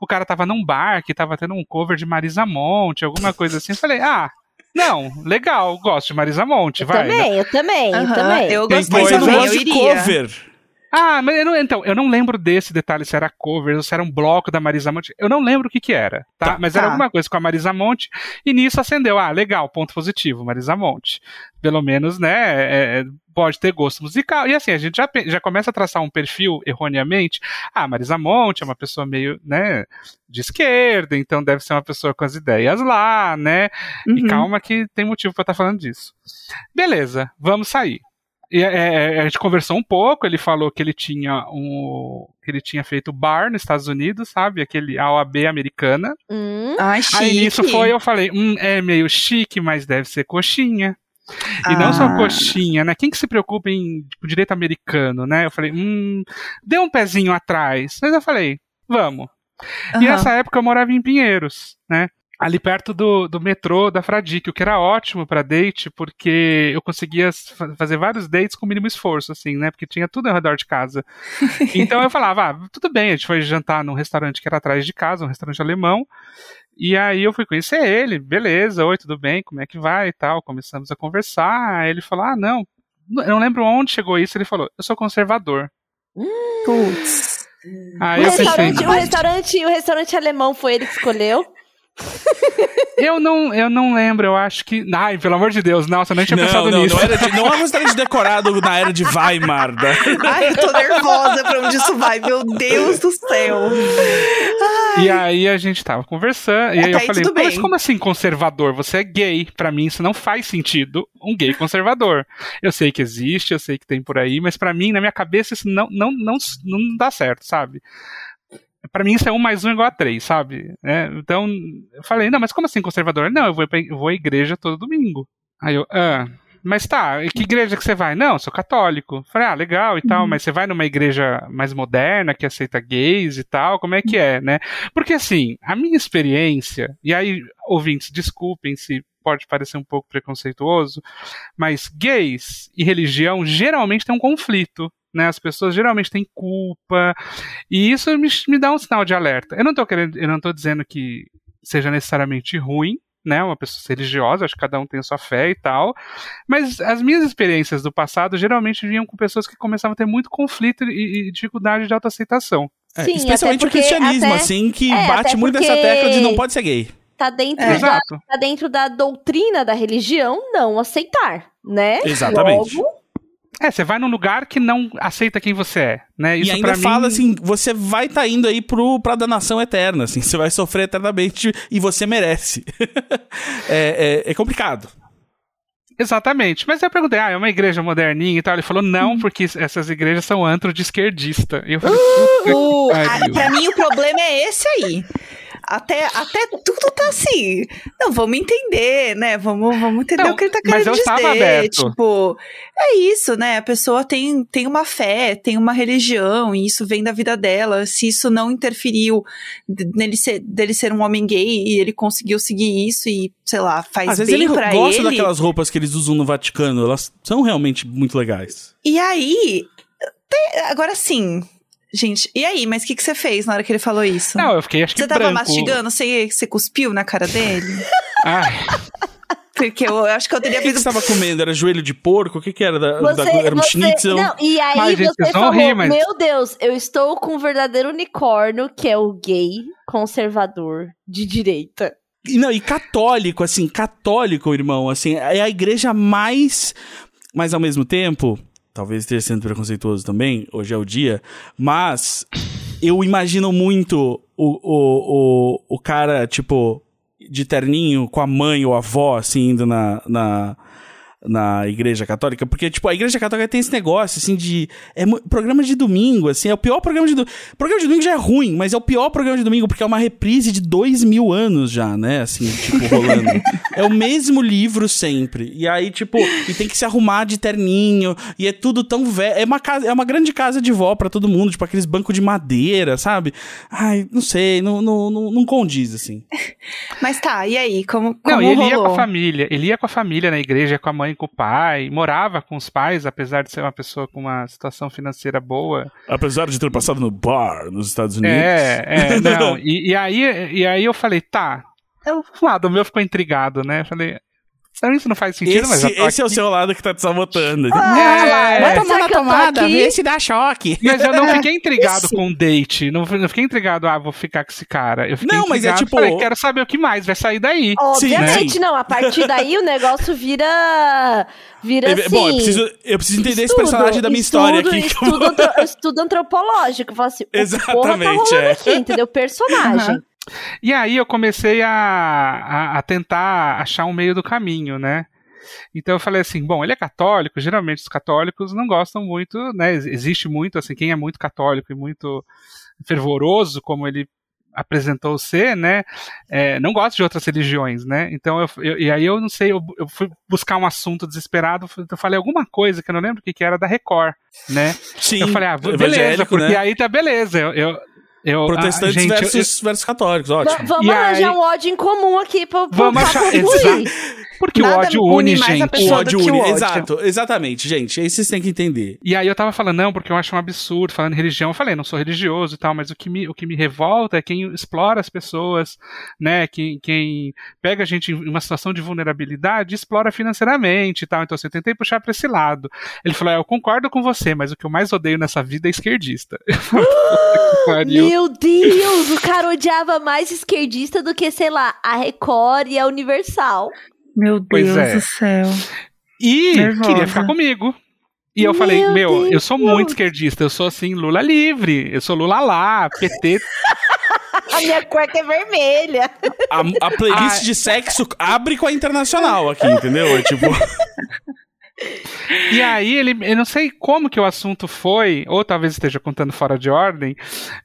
O cara tava num bar que tava tendo um cover de Marisa Monte, alguma coisa assim. Eu falei, ah, não, legal, gosto de Marisa Monte, Eu vai. também, eu também, eu Aham, também. Eu Tem gostei Mas eu não também, eu gosto de cover. Ah, mas eu não, então, eu não lembro desse detalhe, se era cover, ou se era um bloco da Marisa Monte. Eu não lembro o que que era, tá? Tá. mas era Tá. alguma coisa com a Marisa Monte, e nisso acendeu. Ah, legal, ponto positivo, Marisa Monte. Pelo menos, né, é, é, pode ter gosto musical. E assim, a gente já, já começa a traçar um perfil erroneamente. Ah, Marisa Monte é uma pessoa meio, né, de esquerda, então deve ser uma pessoa com as ideias lá, né? E Uhum. calma que tem motivo pra eu estar falando disso. Beleza, vamos sair. E, é, é, a gente conversou um pouco, ele falou que ele tinha um. que ele tinha feito bar nos Estados Unidos, sabe? Aquele a OAB americana. Hum, Ai, chique. Aí nisso foi, eu falei, hum, é meio chique, mas deve ser coxinha. E não só Ah. coxinha, né? Quem que se preocupa em tipo, direito americano, né? Eu falei, hum, deu um pezinho atrás. Mas eu falei, vamos. E Aham. nessa época eu morava em Pinheiros, né? Ali perto do, do metrô da Fradique, o que era ótimo pra date, porque eu conseguia fa- fazer vários dates com mínimo esforço, assim, né? Porque tinha tudo ao redor de casa. <laughs> Então eu falava, ah, tudo bem, a gente foi jantar num restaurante que era atrás de casa, um restaurante alemão. E aí eu fui conhecer ele, beleza, oi, tudo bem, como é que vai e tal. Começamos a conversar. Aí ele falou, ah, não, eu não lembro onde chegou isso. Ele falou, eu sou conservador. Putz. Aí o, eu pensei, restaurante, o, restaurante, o restaurante alemão foi ele que escolheu. Eu não, eu não lembro, eu acho que. Ai, pelo amor de Deus, nossa, eu nem tinha Não, pensado não, nisso. não, era de, não é um restaurante decorado na era de Weimar. né? Ai, eu tô nervosa pra onde isso vai. Meu Deus do céu. E aí a gente tava conversando, e aí Até eu aí falei, mas como assim conservador? Você é gay. Pra mim isso não faz sentido, um gay conservador. Eu sei que existe, eu sei que tem por aí, mas pra mim, na minha cabeça, isso não, não, não, não dá certo, sabe? Pra mim isso é um mais um igual a três, sabe? É, então, eu falei, não, mas como assim conservador? Não, eu vou, pra- eu vou à igreja todo domingo. Aí eu, ah, mas tá, e que igreja que você vai? Não, eu sou católico. Falei, ah, legal e tal, mas você vai numa igreja mais moderna, que aceita gays e tal, como é que é, né? Porque assim, a minha experiência, e aí, ouvintes, desculpem se pode parecer um pouco preconceituoso, mas gays e religião geralmente tem um conflito. Né, as pessoas geralmente têm culpa e isso me, me dá um sinal de alerta. Eu não tô querendo, eu não tô dizendo que seja necessariamente ruim, né, uma pessoa ser religiosa, acho que cada um tem a sua fé e tal, mas as minhas experiências do passado geralmente vinham com pessoas que começavam a ter muito conflito e, e dificuldade de autoaceitação. É, Sim, especialmente até o porque- cristianismo, até- assim, que é, bate muito nessa porque- tecla de não pode ser gay. Tá dentro, É. da, tá dentro da doutrina da religião não aceitar, né? Exatamente. Logo, É, você vai num lugar que não aceita quem você é, né? Isso e ainda pra mim- fala assim, você vai estar tá indo aí pro, pra danação eterna, assim, <laughs> você vai sofrer eternamente e você merece. <laughs> é, é, é complicado. Exatamente. Mas eu perguntei, ah, é uma igreja moderninha e tal. Ele falou, não, Uhum. porque essas igrejas são antro de esquerdista. E eu <laughs> falei, O, puta que a, pra mim, o problema é esse aí. Até, até tudo tá assim. Não, vamos entender, né? Vamos, vamos entender Não, o que ele tá mas querendo eu dizer. estava aberto. Tipo, é isso, né? A pessoa tem, tem uma fé, tem uma religião, e isso vem da vida dela. Se isso não interferiu nele ser, dele ser um homem gay e ele conseguiu seguir isso e, sei lá, faz Às vezes bem ele pra gosta ele. daquelas roupas que eles usam no Vaticano, elas são realmente muito legais. E aí, agora sim, gente, e aí? Mas o que, que você fez na hora que ele falou isso? Não, eu fiquei acho que Você tava branco. mastigando? Você, você cuspiu na cara dele? <laughs> Ai, Porque eu acho que eu teria O que, feito. você estava comendo? Era joelho de porco? O que, que era? Da, Você, da, era um você- schnitzel? não, e aí Ai, gente, você falou, rir, mas- meu Deus, eu estou com um verdadeiro unicórnio, que é o gay conservador de direita. E Não, e católico, assim, católico, irmão, assim, é a igreja mais. Mas ao mesmo tempo, talvez esteja sendo preconceituoso também, hoje é o dia, mas eu imagino muito o, o, o, o cara, tipo, de terninho com a mãe ou a avó, assim, indo na, na, na igreja católica, porque, tipo, a igreja católica tem esse negócio, assim, de. É programa de domingo, assim, é o pior programa de domingo. Programa de domingo já é ruim, mas é o pior programa de domingo, porque é uma reprise de dois mil anos já, né? Assim, tipo, rolando. <laughs> é o mesmo livro sempre. E aí, tipo, e tem que se arrumar de terninho, e é tudo tão velho. É uma, casa, é uma grande casa de vó para todo mundo, tipo, aqueles bancos de madeira, sabe? Ai, não sei, não, não, não, não condiz, assim. <laughs> mas tá, e aí? Como, como não, ele rolou? ia com a família, ele ia com a família na igreja, com a mãe mãe com o pai, morava com os pais, apesar de ser uma pessoa com uma situação financeira boa. Apesar de ter passado no bar nos Estados Unidos. É, é, <laughs> não. e, e, aí, e aí eu falei, tá. Eu, lado o meu ficou intrigado, né? Eu falei, isso não faz sentido, esse, mas Esse é o seu lado que tá te sabotando. Ah, é, vai tomar na tomada, vê se dá choque. Mas eu não fiquei intrigado com o date. Não, não fiquei intrigado, ah, vou ficar com esse cara. Eu fiquei não, mas é tipo. Falei, quero saber o que mais vai sair daí. Obviamente, Sim, né? não. A partir daí o negócio vira. Vira assim. Bom, eu preciso, eu preciso entender estudo, esse personagem da minha estudo, história aqui. Estudo, antro, estudo antropológico. Falo assim, Exatamente. Tá é. aqui, entendeu? Personagem. Uhum. E aí eu comecei a, a, a tentar achar um meio do caminho, né? Então eu falei assim, bom, ele é católico, geralmente os católicos não gostam muito, né? Existe muito, assim, quem é muito católico e muito fervoroso, como ele apresentou ser, né? É, não gosta de outras religiões, né? Então, eu, eu, e aí eu não sei, eu, eu, fui buscar um assunto desesperado, eu falei alguma coisa que eu não lembro o que, que era da Record, né? Sim. Eu falei, ah, beleza, porque né? aí tá beleza. Eu, eu, eu, Protestantes gente, versus, versus católicos, ótimo. vamos E arranjar aí- um ódio em comum aqui pra, pra Vamos achar- concluir. Porque Nada o ódio une une, gente. O ódio do que o une. ódio. Exato, exatamente, gente. Aí vocês têm que entender. E aí eu tava falando, não, porque eu acho um absurdo, falando em religião, eu falei, não sou religioso e tal, mas o que me, o que me revolta é quem explora as pessoas, né, quem, quem pega a gente em uma situação de vulnerabilidade e explora financeiramente e tal, então assim, eu tentei puxar pra esse lado. Ele falou, é, eu concordo com você, mas o que eu mais odeio nessa vida é esquerdista. <laughs> Eu falei, "Puta que pariu." Meu Deus, o cara odiava mais esquerdista do que, sei lá, a Record e a Universal. Meu Deus é. do céu. E Nervosa. queria ficar comigo. E eu Meu falei, meu, eu sou muito esquerdista, eu sou assim, Lula livre, eu sou Lula lá, PT <laughs> A minha cueca é vermelha. A, a playlist Ah. de sexo abre com a internacional aqui, entendeu? É tipo. <laughs> E aí ele, eu não sei como que o assunto foi, ou talvez esteja contando fora de ordem,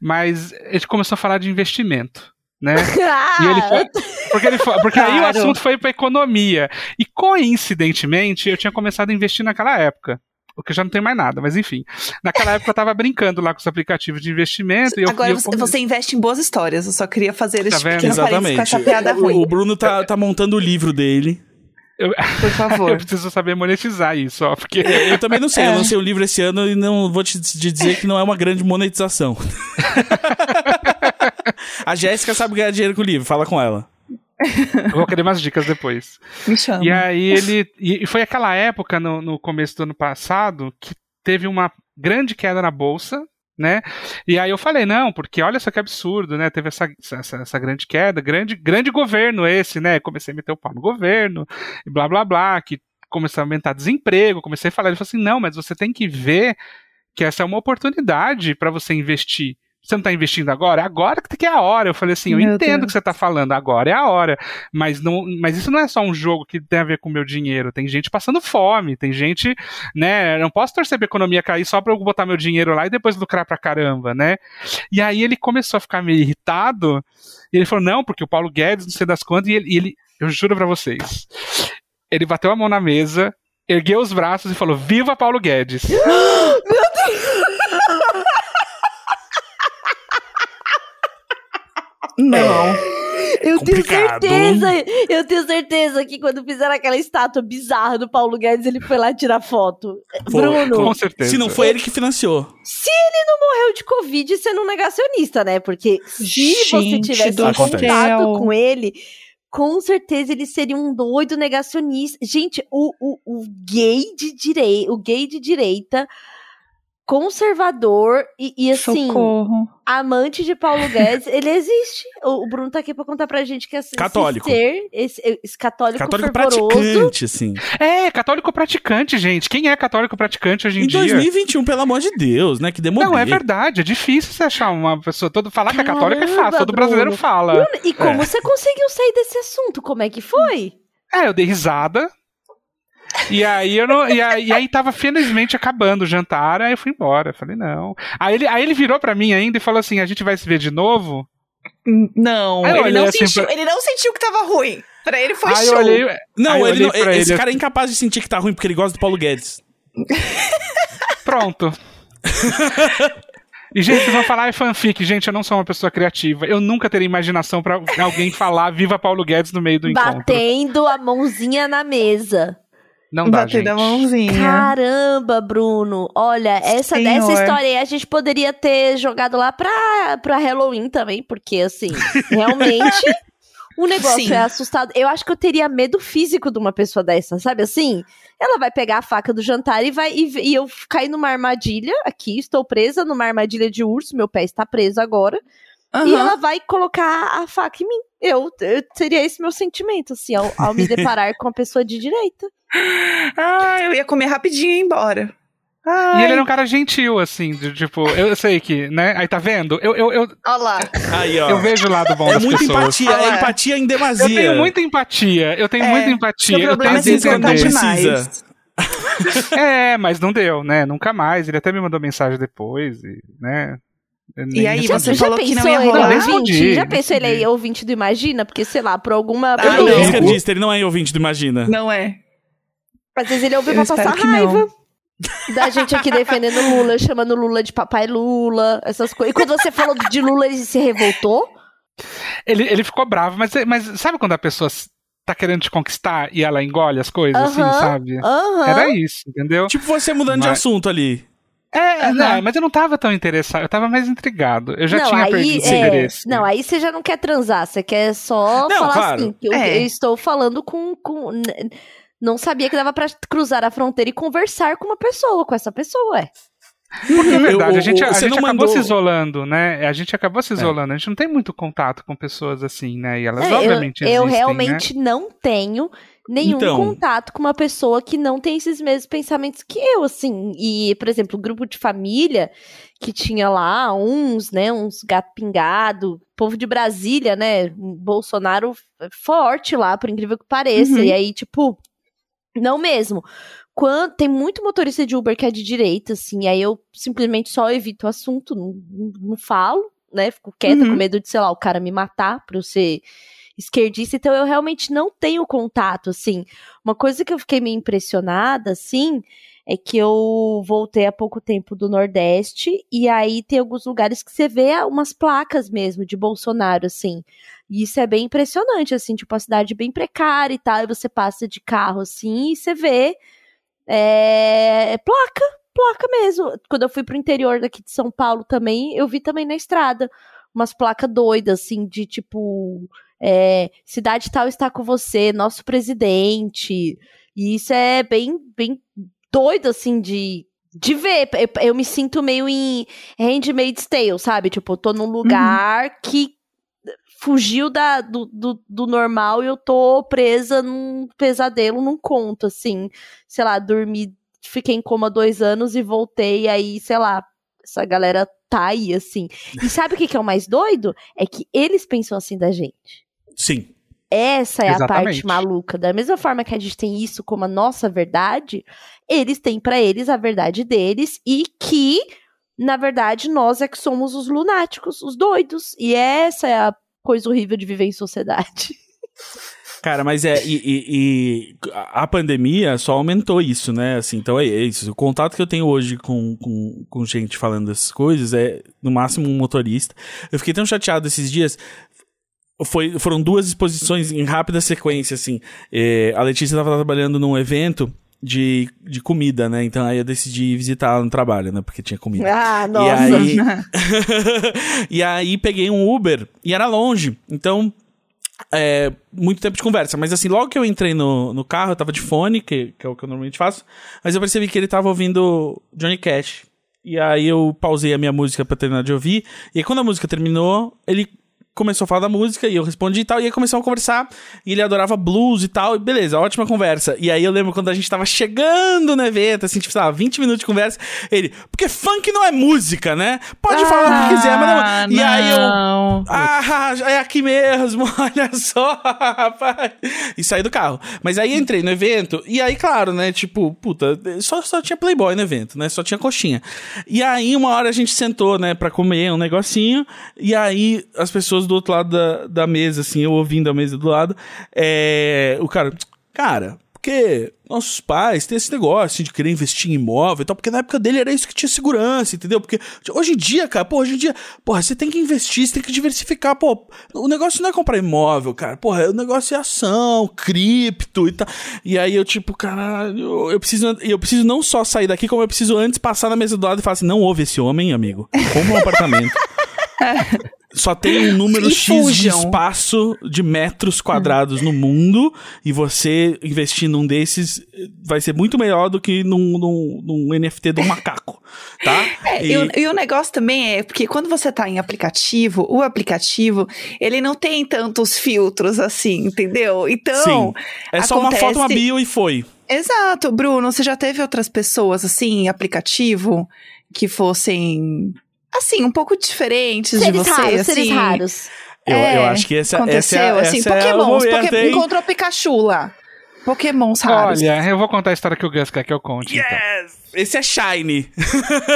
mas ele começou a falar de investimento, né? <laughs> E ele foi, porque ele foi, porque aí o Claro. assunto foi para economia. E coincidentemente, eu tinha começado a investir naquela época. Porque já não tem mais nada, mas enfim. Naquela época eu tava brincando lá com os aplicativos de investimento. E eu, Agora e eu você, investe em boas histórias. Eu só queria fazer Tá esse vendo? pequeno com essa piada O, ruim. o Bruno tá, tá montando o livro dele. Eu, Por favor. <laughs> eu preciso saber monetizar isso, ó, porque É, Eu também não sei, eu É. lancei o livro esse ano e não vou te, te dizer que não é uma grande monetização. <laughs> a Jéssica sabe ganhar dinheiro com o livro, fala com ela. eu vou querer umas dicas depois. Me chama. E aí ele. E e foi aquela época, no, no começo do ano passado, que teve uma grande queda na bolsa. Né? E aí eu falei, não, porque olha só que absurdo, né? Teve essa, essa, essa grande queda, grande, grande governo esse, né? Comecei a meter o pau no governo, e blá blá blá, que começou a aumentar desemprego, comecei a falar, ele falou assim, não, mas você tem que ver que essa é uma oportunidade para você investir. Você não está investindo agora? Agora que é a hora. Eu falei assim, eu Meu entendo o que você está falando, agora é a hora. Mas, não, mas isso não é só um jogo que tem a ver com o meu dinheiro. Tem gente passando fome, tem gente, né? Eu não posso torcer pra economia cair só pra eu botar meu dinheiro lá e depois lucrar pra caramba, né? E aí ele começou a ficar meio irritado. E ele falou: não, porque o Paulo Guedes, não sei das quantas, e ele, e ele eu juro pra vocês, ele bateu a mão na mesa, ergueu os braços e falou: Viva Paulo Guedes! <gasps> <gasps> Não. Eu tenho Complicado. certeza, eu tenho certeza que quando fizeram aquela estátua bizarra do Paulo Guedes, ele foi lá tirar foto. Foi, Bruno, Com certeza. Se não foi ele que financiou. se ele não morreu de Covid sendo um negacionista, né? Porque se você Gente tivesse do Acontece. contato céu. com ele, com certeza ele seria um doido negacionista. Gente, o, o, o gay de direita, o gay de direita, conservador e, e assim, Socorro. amante de Paulo Guedes, <laughs> ele existe. O, o Bruno tá aqui pra contar pra gente que esse, Católico. esse ser, esse, esse católico, Católico fervoroso, praticante, assim. É, católico praticante, gente. Quem é católico praticante hoje em, Em dia? 2021, pelo amor de Deus, né? Que demorou. Não, é verdade. É difícil você achar uma pessoa. Todo, falar que é católica é Caramba, fácil. Todo brasileiro Bruno. fala. Bruno, e como É. você conseguiu sair desse assunto? Como é que foi? É, eu dei risada. E aí eu não. E aí, e aí tava felizmente acabando o jantar, aí eu fui embora. Falei, não. Aí ele, aí ele virou pra mim ainda e falou assim: a gente vai se ver de novo? Não, ele não, assim sentiu, pra- ele não sentiu que tava ruim. Pra ele foi aí eu show. olhei. Não, aí eu ele olhei não- esse ele, cara é incapaz de sentir que tá ruim porque ele gosta do Paulo Guedes. <laughs> Pronto. E, gente, vocês vão falar é fanfic. Gente, eu não sou uma pessoa criativa. Eu nunca teria imaginação pra alguém falar Viva Paulo Guedes no meio do encontro. Batendo a mãozinha na mesa. Não dá, Bater gente. da mãozinha. Caramba, Bruno. Olha, essa, Senhor. essa história aí a gente poderia ter jogado lá pra, pra Halloween também, porque, assim, <laughs> realmente o negócio Sim. é assustado. Eu acho que eu teria medo físico de uma pessoa dessa, sabe assim? Ela vai pegar a faca do jantar e vai e, e eu cair numa armadilha aqui, estou presa numa armadilha de urso, meu pé está preso agora, e Aham. ela vai colocar a faca em mim. Eu, eu seria esse meu sentimento, assim, ao, ao me <laughs> deparar com a pessoa de direita. Ah, eu ia comer rapidinho e ir embora. E Ai, ele era um cara gentil, assim, de, tipo, eu sei que, né? Aí tá vendo? Eu, eu, eu, Olha lá. Aí, ó. eu vejo o lado bom é das muita pessoas. empatia, é é. empatia em Eu demasia. tenho muita empatia, eu tenho É, muita empatia. Eu problema é importar entender. demais. Precisa. É, mas não deu, né? Nunca mais. Ele até me mandou mensagem depois, e, né? Eu nem E aí, respondi. você falou que não ia ele rolar? Respondi, ouvinte? Já pensou ele respondi. é ouvinte do Imagina? Porque, sei lá, por alguma... Ah, algum não, isso que eu disse, ele não é ouvinte do Imagina. Não é. Às vezes ele ouve Eu pra passar raiva. Da gente aqui defendendo Lula, chamando Lula de papai Lula, essas coisas. E quando você falou de Lula, ele se revoltou? Ele, ele ficou bravo, mas, mas sabe quando a pessoa tá querendo te conquistar e ela engole as coisas, assim, Aham. sabe? Aham. Era isso, entendeu? Tipo você mudando de Mas- assunto ali. É, Aham. não, mas eu não tava tão interessado, eu tava mais intrigado. Eu já não, tinha aí, perdido é, interesse. Não, aí você já não quer transar, você quer só Não, falar claro. assim, que eu, É. eu estou falando com... com não sabia que dava pra cruzar a fronteira e conversar com uma pessoa, com essa pessoa, é. Porque é verdade, Eu- a gente, o- a gente não acabou mandou- se isolando, né? A gente acabou É. se isolando, a gente não tem muito contato com pessoas assim, né? E elas É, eu, obviamente eu existem, né? realmente não tenho nenhum Então. contato com uma pessoa que não tem esses mesmos pensamentos que eu, assim. E, por exemplo, o grupo de família que tinha lá uns, né, uns gato pingado, povo de Brasília, né, Bolsonaro forte lá, por incrível que pareça. Uhum. E aí, tipo, não mesmo. Quando, tem muito motorista de Uber que é de direita, assim, aí eu simplesmente só evito o assunto, não, não, não falo, né? Fico quieta Uhum. com medo de, sei lá, o cara me matar pra eu ser esquerdista, então eu realmente não tenho contato, assim. Uma coisa que eu fiquei meio impressionada, assim, é que eu voltei há pouco tempo do Nordeste e aí tem alguns lugares que você vê umas placas mesmo de Bolsonaro, assim. E isso é bem impressionante, assim, tipo, a cidade bem precária e tal, e você passa de carro, assim, e você vê é, placa, placa mesmo. Quando eu fui pro interior daqui de São Paulo também, eu vi também na estrada umas placas doidas, assim, de tipo, é, cidade tal está com você, nosso presidente. E isso é bem, bem doido, assim, de, de ver. Eu, eu me sinto meio em Handmaid's Tale, sabe? Tipo, eu tô num lugar que fugiu da, do, do, do normal e eu tô presa num pesadelo, num conto, assim. Sei lá, dormi, fiquei em coma dois anos e voltei, e aí, sei lá, essa galera tá aí, assim. E sabe o que, que é o mais doido? É que eles pensam assim da gente. Sim. Essa é a Exatamente. parte maluca. Da mesma forma que a gente tem isso como a nossa verdade, eles têm pra eles a verdade deles e que, na verdade, nós é que somos os lunáticos, os doidos. E essa é a coisa horrível de viver em sociedade. <laughs> Cara, mas é. E, e- e a pandemia só aumentou isso, né? Assim, então é isso. O contato que eu tenho hoje com, com, com gente falando dessas coisas é, no máximo, um motorista. Eu fiquei tão chateado esses dias. Foi, foram duas exposições em rápida sequência, assim. É, a Letícia estava trabalhando num evento de, de comida, né? Então aí eu decidi visitá-la no trabalho, né? Porque tinha comida. Ah, E aí, <laughs> <laughs> e aí peguei um Uber e era longe. Então, é, muito tempo de conversa. Mas assim, logo que eu entrei no, no carro, eu tava de fone, que, que é o que eu normalmente faço. Mas eu percebi que ele tava ouvindo Johnny Cash. E aí eu pausei a minha música pra terminar de ouvir. E aí quando a música terminou, ele começou a falar da música e eu respondi e tal. E aí começamos a conversar. E ele adorava blues e tal. E beleza, ótima conversa. E aí eu lembro quando a gente tava chegando no evento, assim, tipo, sei lá, 20 minutos de conversa. Ele, porque funk não é música, né? Pode Ah, falar o que quiser, mas não. E aí eu. não. Ah, é aqui mesmo, <laughs> olha só, rapaz. E saí do carro. Mas aí entrei no evento, e aí, claro, né? Tipo, puta, só, só tinha Playboy no evento, né? Só tinha coxinha. E aí, uma hora a gente sentou, né, pra comer um negocinho, e aí as pessoas do outro lado da, da mesa, assim, eu ouvindo a mesa do lado, é, o cara, cara, porque nossos pais têm esse negócio de querer investir em imóvel e tal, porque na época dele era isso que tinha segurança, entendeu? Porque hoje em dia, cara, pô, hoje em dia, porra, você tem que investir, você tem que diversificar, pô, o negócio não é comprar imóvel, cara, porra, o negócio é ação, cripto e tal. E aí eu, tipo, caralho, eu preciso, eu preciso não só sair daqui, como eu preciso antes passar na mesa do lado e falar assim, não ouve esse homem, amigo, compra um apartamento. <laughs> Só tem um número E X de fujam. espaço de metros quadrados no mundo e você investir num desses eh, vai ser muito melhor do que num, num, num NFT do macaco, tá? <laughs> É, e, o, e o negócio também é porque quando você tá em aplicativo, o aplicativo, ele não tem tantos filtros assim, entendeu? Então. Sim. É só uma foto, uma bio e foi. Exato, Bruno. Você já teve outras pessoas assim em aplicativo que fossem. Assim, um pouco diferentes de Seres você, raros, assim. seres raros. Eu, É, eu acho que essa, Aconteceu, essa é, assim, essa é o Pokémons, momento, Poké- hein? encontrou Pikachu lá. Pokémons raros. Olha, eu vou contar a história que o Gus quer que eu conte. então. Yes! Esse é Shiny.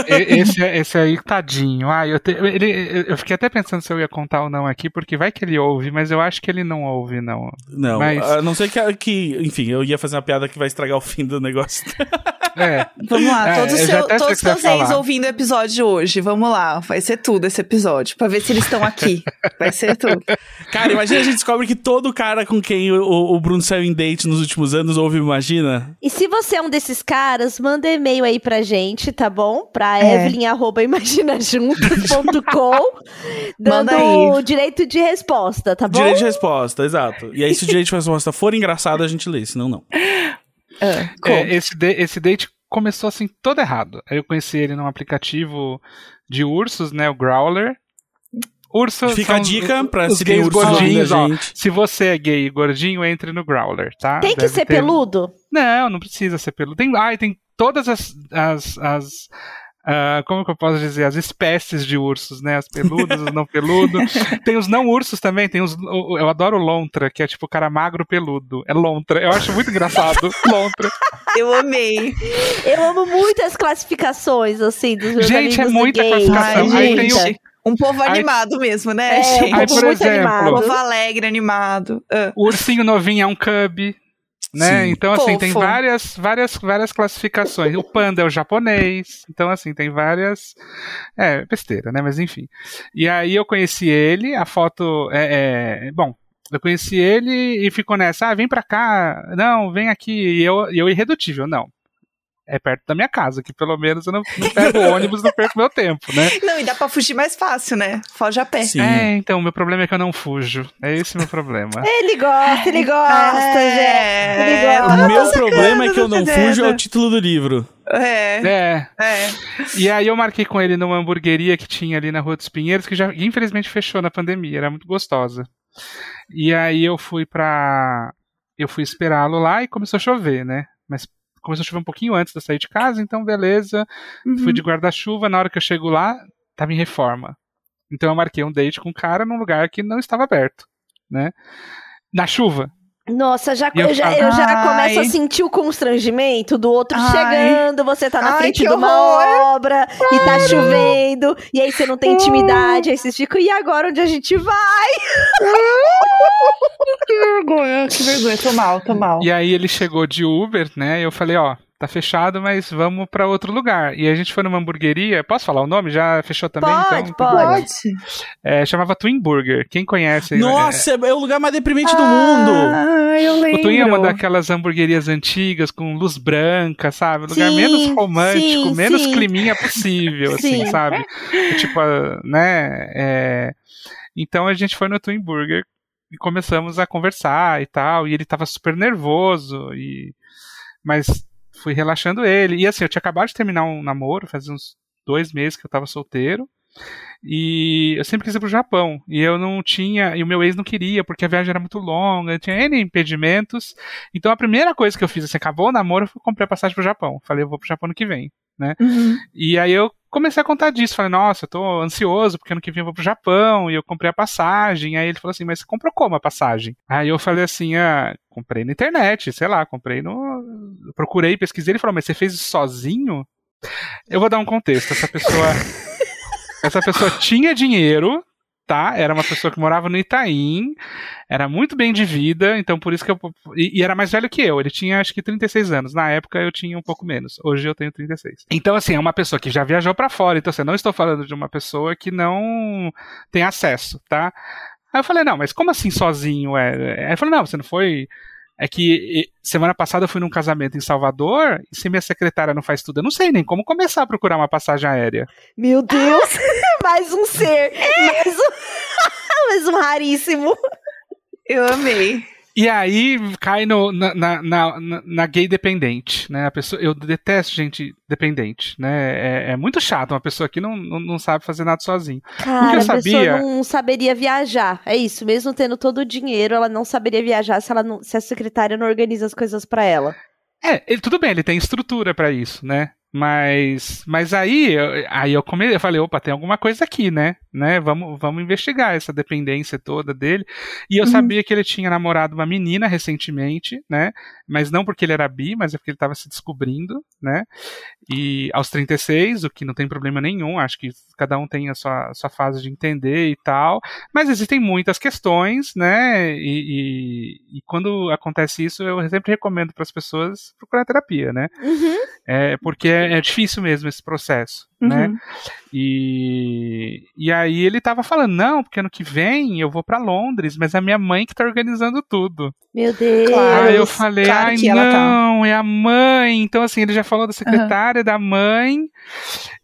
Esse, esse aí, tadinho. Ah, eu, te- ele- eu fiquei até pensando se eu ia contar ou não aqui, porque vai que ele ouve, mas eu acho que ele não ouve, não. Não, Mas- a não ser que, que, enfim, eu ia fazer uma piada que vai estragar o fim do negócio. <laughs> É. Vamos lá, É, todos já seu- todos o os que você seus vai ex falar. ouvindo o episódio hoje. Vamos lá, vai ser tudo esse episódio, pra ver se eles estão aqui. Vai ser tudo. Cara, imagina a gente descobre que todo cara com quem o, o Bruno saiu em date nos últimos anos ouve Imagina. E se você é um desses caras, manda e-mail aí pra gente, tá bom? Pra É. evelyn.imaginajuntos.com <laughs> dando Manda aí. direito de resposta, tá bom? Direito de resposta, exato. E aí, se o direito de resposta for engraçado, a gente lê, senão não. É, esse, de- esse date começou assim todo errado. Aí eu conheci ele num aplicativo de ursos, né? O Growler. Urso Fica são a dica os- pra os se gays gordinhos, ó. gente. Se você é gay e gordinho, entre no Growler, tá? Tem que Deve ser ter- peludo? Não, não precisa ser peludo. Tem, ai, tem todas as. as, as ah, como que eu posso dizer? As espécies de ursos, né? As peludas, os não peludos. <laughs> Tem os não ursos também. Tem os. o- Eu adoro o Lontra, que é tipo o cara magro peludo. É Lontra. Eu acho muito engraçado. <laughs> Lontra. Eu amei. Eu amo muito as classificações, assim, dos meus Gente, é muita gays. classificação. Ai, Aí tem gente. Um povo Aí- animado mesmo, né, É, gente? <laughs> um Aí, povo por muito exemplo, animado. Um povo alegre, animado. Ah, O ursinho novinho é um cub. Né? Sim. Então, assim, tem Fofo. várias, várias, várias classificações. O panda é o japonês. Então, assim, tem várias. É, besteira, né? Mas enfim. E aí eu conheci ele, a foto. É, é- Bom, eu conheci ele e ficou nessa. Ah, vem pra cá. Não, vem aqui. E eu, e eu irredutível. Não. É perto da minha casa, que pelo menos eu não, não pego o <laughs> ônibus, não perco meu tempo, né? Não, e dá pra fugir mais fácil, né? Foge a pé. Sim. É, então, meu problema é que eu não fujo. É esse o meu problema. <laughs> Ele gosta, ele gosta, É, gente. Ele O gosta. meu tô problema é que eu não fujo é o título do livro. É, É. é. E aí eu marquei com ele numa hamburgueria que tinha ali na Rua dos Pinheiros, que já infelizmente fechou na pandemia, era muito gostosa. E aí eu fui pra. Eu fui esperá-lo lá e começou a chover, né? Mas começou a chover um pouquinho antes de eu sair de casa, então beleza. Fui de guarda-chuva, na hora que eu chego lá, tava em reforma. Então eu marquei um date com um cara num lugar que não estava aberto, né? Na chuva. Nossa, já, eu eu, já, eu já começo a sentir o constrangimento do outro Ai. chegando, você tá na Ai, frente de uma horror. obra e tá chovendo, e aí você não tem intimidade, aí vocês ficam, e agora onde a gente vai? <laughs> Que vergonha, que vergonha. Tô mal, tô mal. E aí ele chegou de Uber, né? E eu falei, ó, tá fechado, mas vamos pra outro lugar. E a gente foi numa hamburgueria. Posso falar o nome? Já fechou também? Pode, então, pode. É, chamava Twin Burger. Quem conhece? Nossa, é o lugar mais deprimente do mundo. Ah, eu É, lembro. o Twin é uma daquelas hamburguerias antigas com luz branca, sabe? Um lugar Sim, menos romântico, sim, menos sim. climinha possível, assim, Sim. sabe? Tipo, ah, né? é, Então a gente foi no Twin Burger e começamos a conversar e tal. E ele tava super nervoso, e... mas fui relaxando ele. E assim, eu tinha acabado de terminar um namoro, fazia uns dois meses que eu tava solteiro. E eu sempre quis ir pro Japão. E eu não tinha. E o meu ex não queria, porque a viagem era muito longa, tinha N impedimentos. Então a primeira coisa que eu fiz, assim, acabou o namoro, eu fui comprar passagem pro Japão. Falei, eu vou pro Japão no que vem, né? Uhum. E aí eu comecei a contar disso. Falei, nossa, eu tô ansioso, porque ano que vem eu vou pro Japão. E eu comprei a passagem. Aí ele falou assim, mas você comprou como a passagem? Aí eu falei assim, ah, comprei na internet, sei lá, comprei no. Procurei, pesquisei. Ele falou, mas você fez isso sozinho? Eu vou dar um contexto. Essa pessoa. <laughs> Essa pessoa tinha dinheiro, tá? Era uma pessoa que morava no Itaim, era muito bem de vida, então por isso que eu. E, e, era mais velho que eu, ele tinha acho que 36 anos. Na época eu tinha um pouco menos, hoje eu tenho 36. Então, assim, é uma pessoa que já viajou para fora, então assim, não estou falando de uma pessoa que não tem acesso, tá? Aí eu falei, não, mas como assim sozinho? É? Aí ele falou, não, você não foi é que semana passada eu fui num casamento em Salvador e se minha secretária não faz tudo, eu não sei nem como começar a procurar uma passagem aérea. Meu Deus! <laughs> mais um ser! mais, um... <laughs> mais um raríssimo! Eu amei. E aí cai no, na, na, na, na, gay dependente, né? A pessoa, eu detesto gente dependente, né? É, é muito chato uma pessoa que não, não, não, sabe fazer nada sozinho. Cara, eu sabia... a pessoa não saberia viajar. É isso, mesmo tendo todo o dinheiro, ela não saberia viajar se, ela não, se a secretária não organiza as coisas para ela. É, ele, tudo bem, ele tem estrutura para isso, né? Mas, mas aí, aí eu, come, eu falei, opa, tem alguma coisa aqui, né? né? Vamos, vamos investigar essa dependência toda dele. E eu uhum. sabia que ele tinha namorado uma menina recentemente, né? Mas não porque ele era bi, mas é porque ele estava se descobrindo, né? E aos 36, o que não tem problema nenhum, acho que cada um tem a sua, a sua fase de entender e tal. Mas existem muitas questões, né? E, e, e quando acontece isso, eu sempre recomendo para as pessoas procurar terapia, né? Uhum. É, porque é, é difícil mesmo esse processo, né? uhum. né? E, e aí ele tava falando, não, porque ano que vem eu vou para Londres, mas é a minha mãe que tá organizando tudo. Meu Deus. Claro, aí eu falei, claro ai tá. não, tá. é a mãe. Então assim, ele já falou da secretária, uhum. da mãe.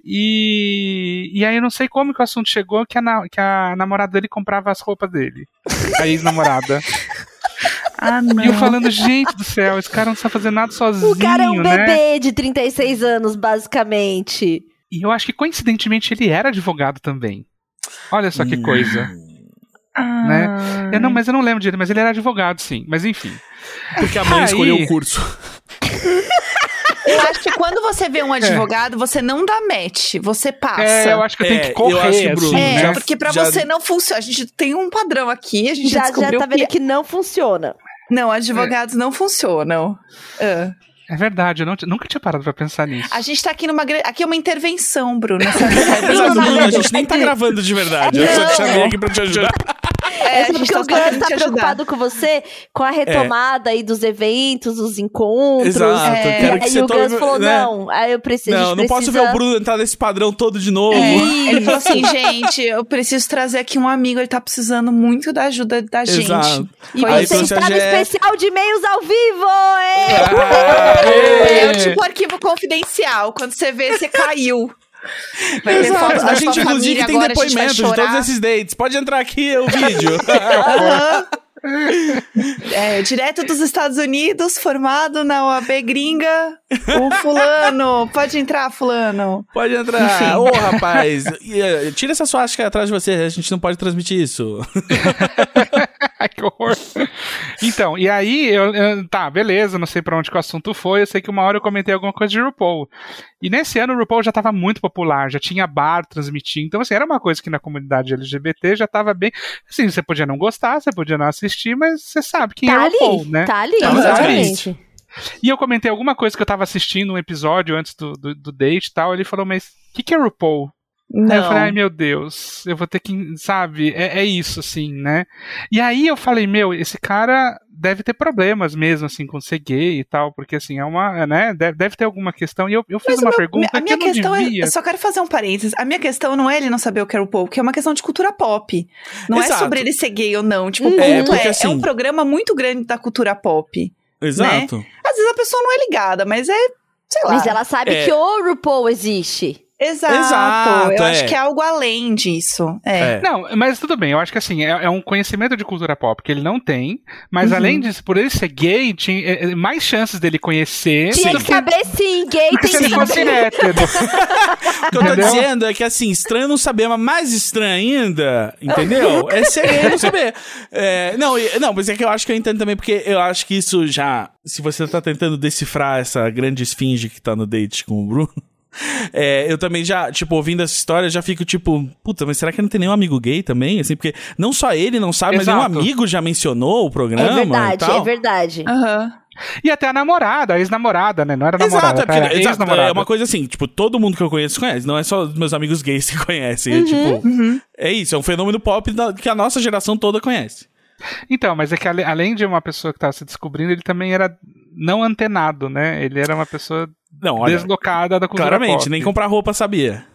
E, e aí eu não sei como que o assunto chegou que a, que a namorada dele comprava as roupas dele. A ex-namorada. <laughs> Ah, não. E eu falando, gente do céu, esse cara não sabe fazer nada sozinho. O cara é um né? bebê de 36 anos, basicamente. E eu acho que coincidentemente ele era advogado também. Olha só que coisa. Ah. Né? Eu não, mas eu não lembro direito, mas ele era advogado, sim. Mas enfim. Porque a mãe Aí... escolheu o curso. <laughs> Eu acho que quando você vê um é. advogado, é. você não dá match, você passa. É, eu acho que eu tenho é, que correr, eu acho, Bruno, assim, É, já, porque pra já... você não funciona. A gente tem um padrão aqui, a gente já, já descobriu já tá vendo que... que não funciona. Não, advogados é. não funcionam. Uh. É verdade, eu não, nunca tinha parado pra pensar nisso. A gente tá aqui numa. Aqui é uma intervenção, Bruno. Exato, Bruno, a gente nem tá gravando de verdade. Eu só te chamei aqui pra te ajudar. É, é porque o Gus tá preocupado com você, com a retomada é. aí dos eventos, dos encontros. Exato, é. quero que aí você o Gus falou, né? não, aí eu preciso. Não, não precisa... posso ver o Bruno entrar nesse padrão todo de novo. É. Ele falou assim, gente, eu preciso trazer aqui um amigo, ele tá precisando muito da ajuda da gente. Exato. E aí você está no especial de e-mails ao vivo! <laughs> É, é o tipo arquivo confidencial. Quando você vê, você caiu. A gente, inclusive, tem depoimento de todos esses dates. Pode entrar aqui o <laughs> vídeo. é, direto dos Estados Unidos, formado na OAB gringa, o fulano. Pode entrar, fulano. Pode entrar. Ô, oh, rapaz, eh, tira essa suástica atrás de você, a gente não pode transmitir isso. <laughs> <laughs> que horror. Então, e aí, eu, eu, tá, beleza, não sei pra onde que o assunto foi, eu sei que uma hora eu comentei alguma coisa de RuPaul. E nesse ano o RuPaul já tava muito popular, já tinha bar transmitindo, então assim, era uma coisa que na comunidade LGBT já tava bem, assim, você podia não gostar, você podia não assistir, mas você sabe quem tá é o RuPaul, ali, né? Tá ali, tá exatamente. E eu comentei alguma coisa que eu tava assistindo um episódio antes do, do, do date e tal, ele falou, mas o que, que é RuPaul? Não. Aí eu falei, ai meu Deus, eu vou ter que, sabe, é, é, isso, assim, né? E aí eu falei, meu, esse cara deve ter problemas mesmo, assim, com ser gay e tal, porque, assim, é uma, né, deve, deve ter alguma questão. E eu, eu fiz uma meu, pergunta a minha que questão É, eu só quero fazer um parênteses. A minha questão não é ele não saber o que era o povo, que é uma questão de cultura pop. Não é Exato. é sobre ele ser gay ou não. Tipo, o é, ponto é, assim, é um programa muito grande da cultura pop. Exato. Né? Às vezes a pessoa não é ligada, mas é, sei lá. Mas ela sabe é. que o RuPaul existe. Exato. Exato, eu é. acho que é algo além disso. É. É. Não, mas tudo bem, eu acho que assim, é, é um conhecimento de cultura pop que ele não tem, mas Uhum. além disso, por ele ser gay, tinha é, é, mais chances dele conhecer Tinha que que saber sim, gay tem <laughs> se ele fosse hétero. O que eu tô Entendeu? dizendo é que, assim, estranho não saber, mas mais estranho ainda, entendeu? É ser gay não saber. É, não, não, mas é que eu acho que eu entendo também, porque eu acho que isso já. Se você tá tentando decifrar essa grande esfinge que tá no date com o Bruno. <laughs> é, eu também já, tipo, ouvindo essa história, já fico tipo, puta, mas será que não tem nenhum amigo gay também? Assim, porque não só ele não sabe, mas Exato. nenhum amigo já mencionou o programa. É e verdade, tal. é verdade. Aham. E até a namorada, a ex-namorada, né? Não era namorada, Exato, é, porque- era exato, ex-namorada. é uma coisa assim, tipo, todo mundo que eu conheço conhece, não é só os meus amigos gays que <laughs> conhecem, é tipo, Uhum. é isso, é um fenômeno pop que a nossa geração toda conhece. Então, mas é que além de uma pessoa que estava se descobrindo, ele também era não antenado, né? Ele era uma pessoa Não, olha, deslocada da cultura claramente, pop. nem comprar roupa sabia.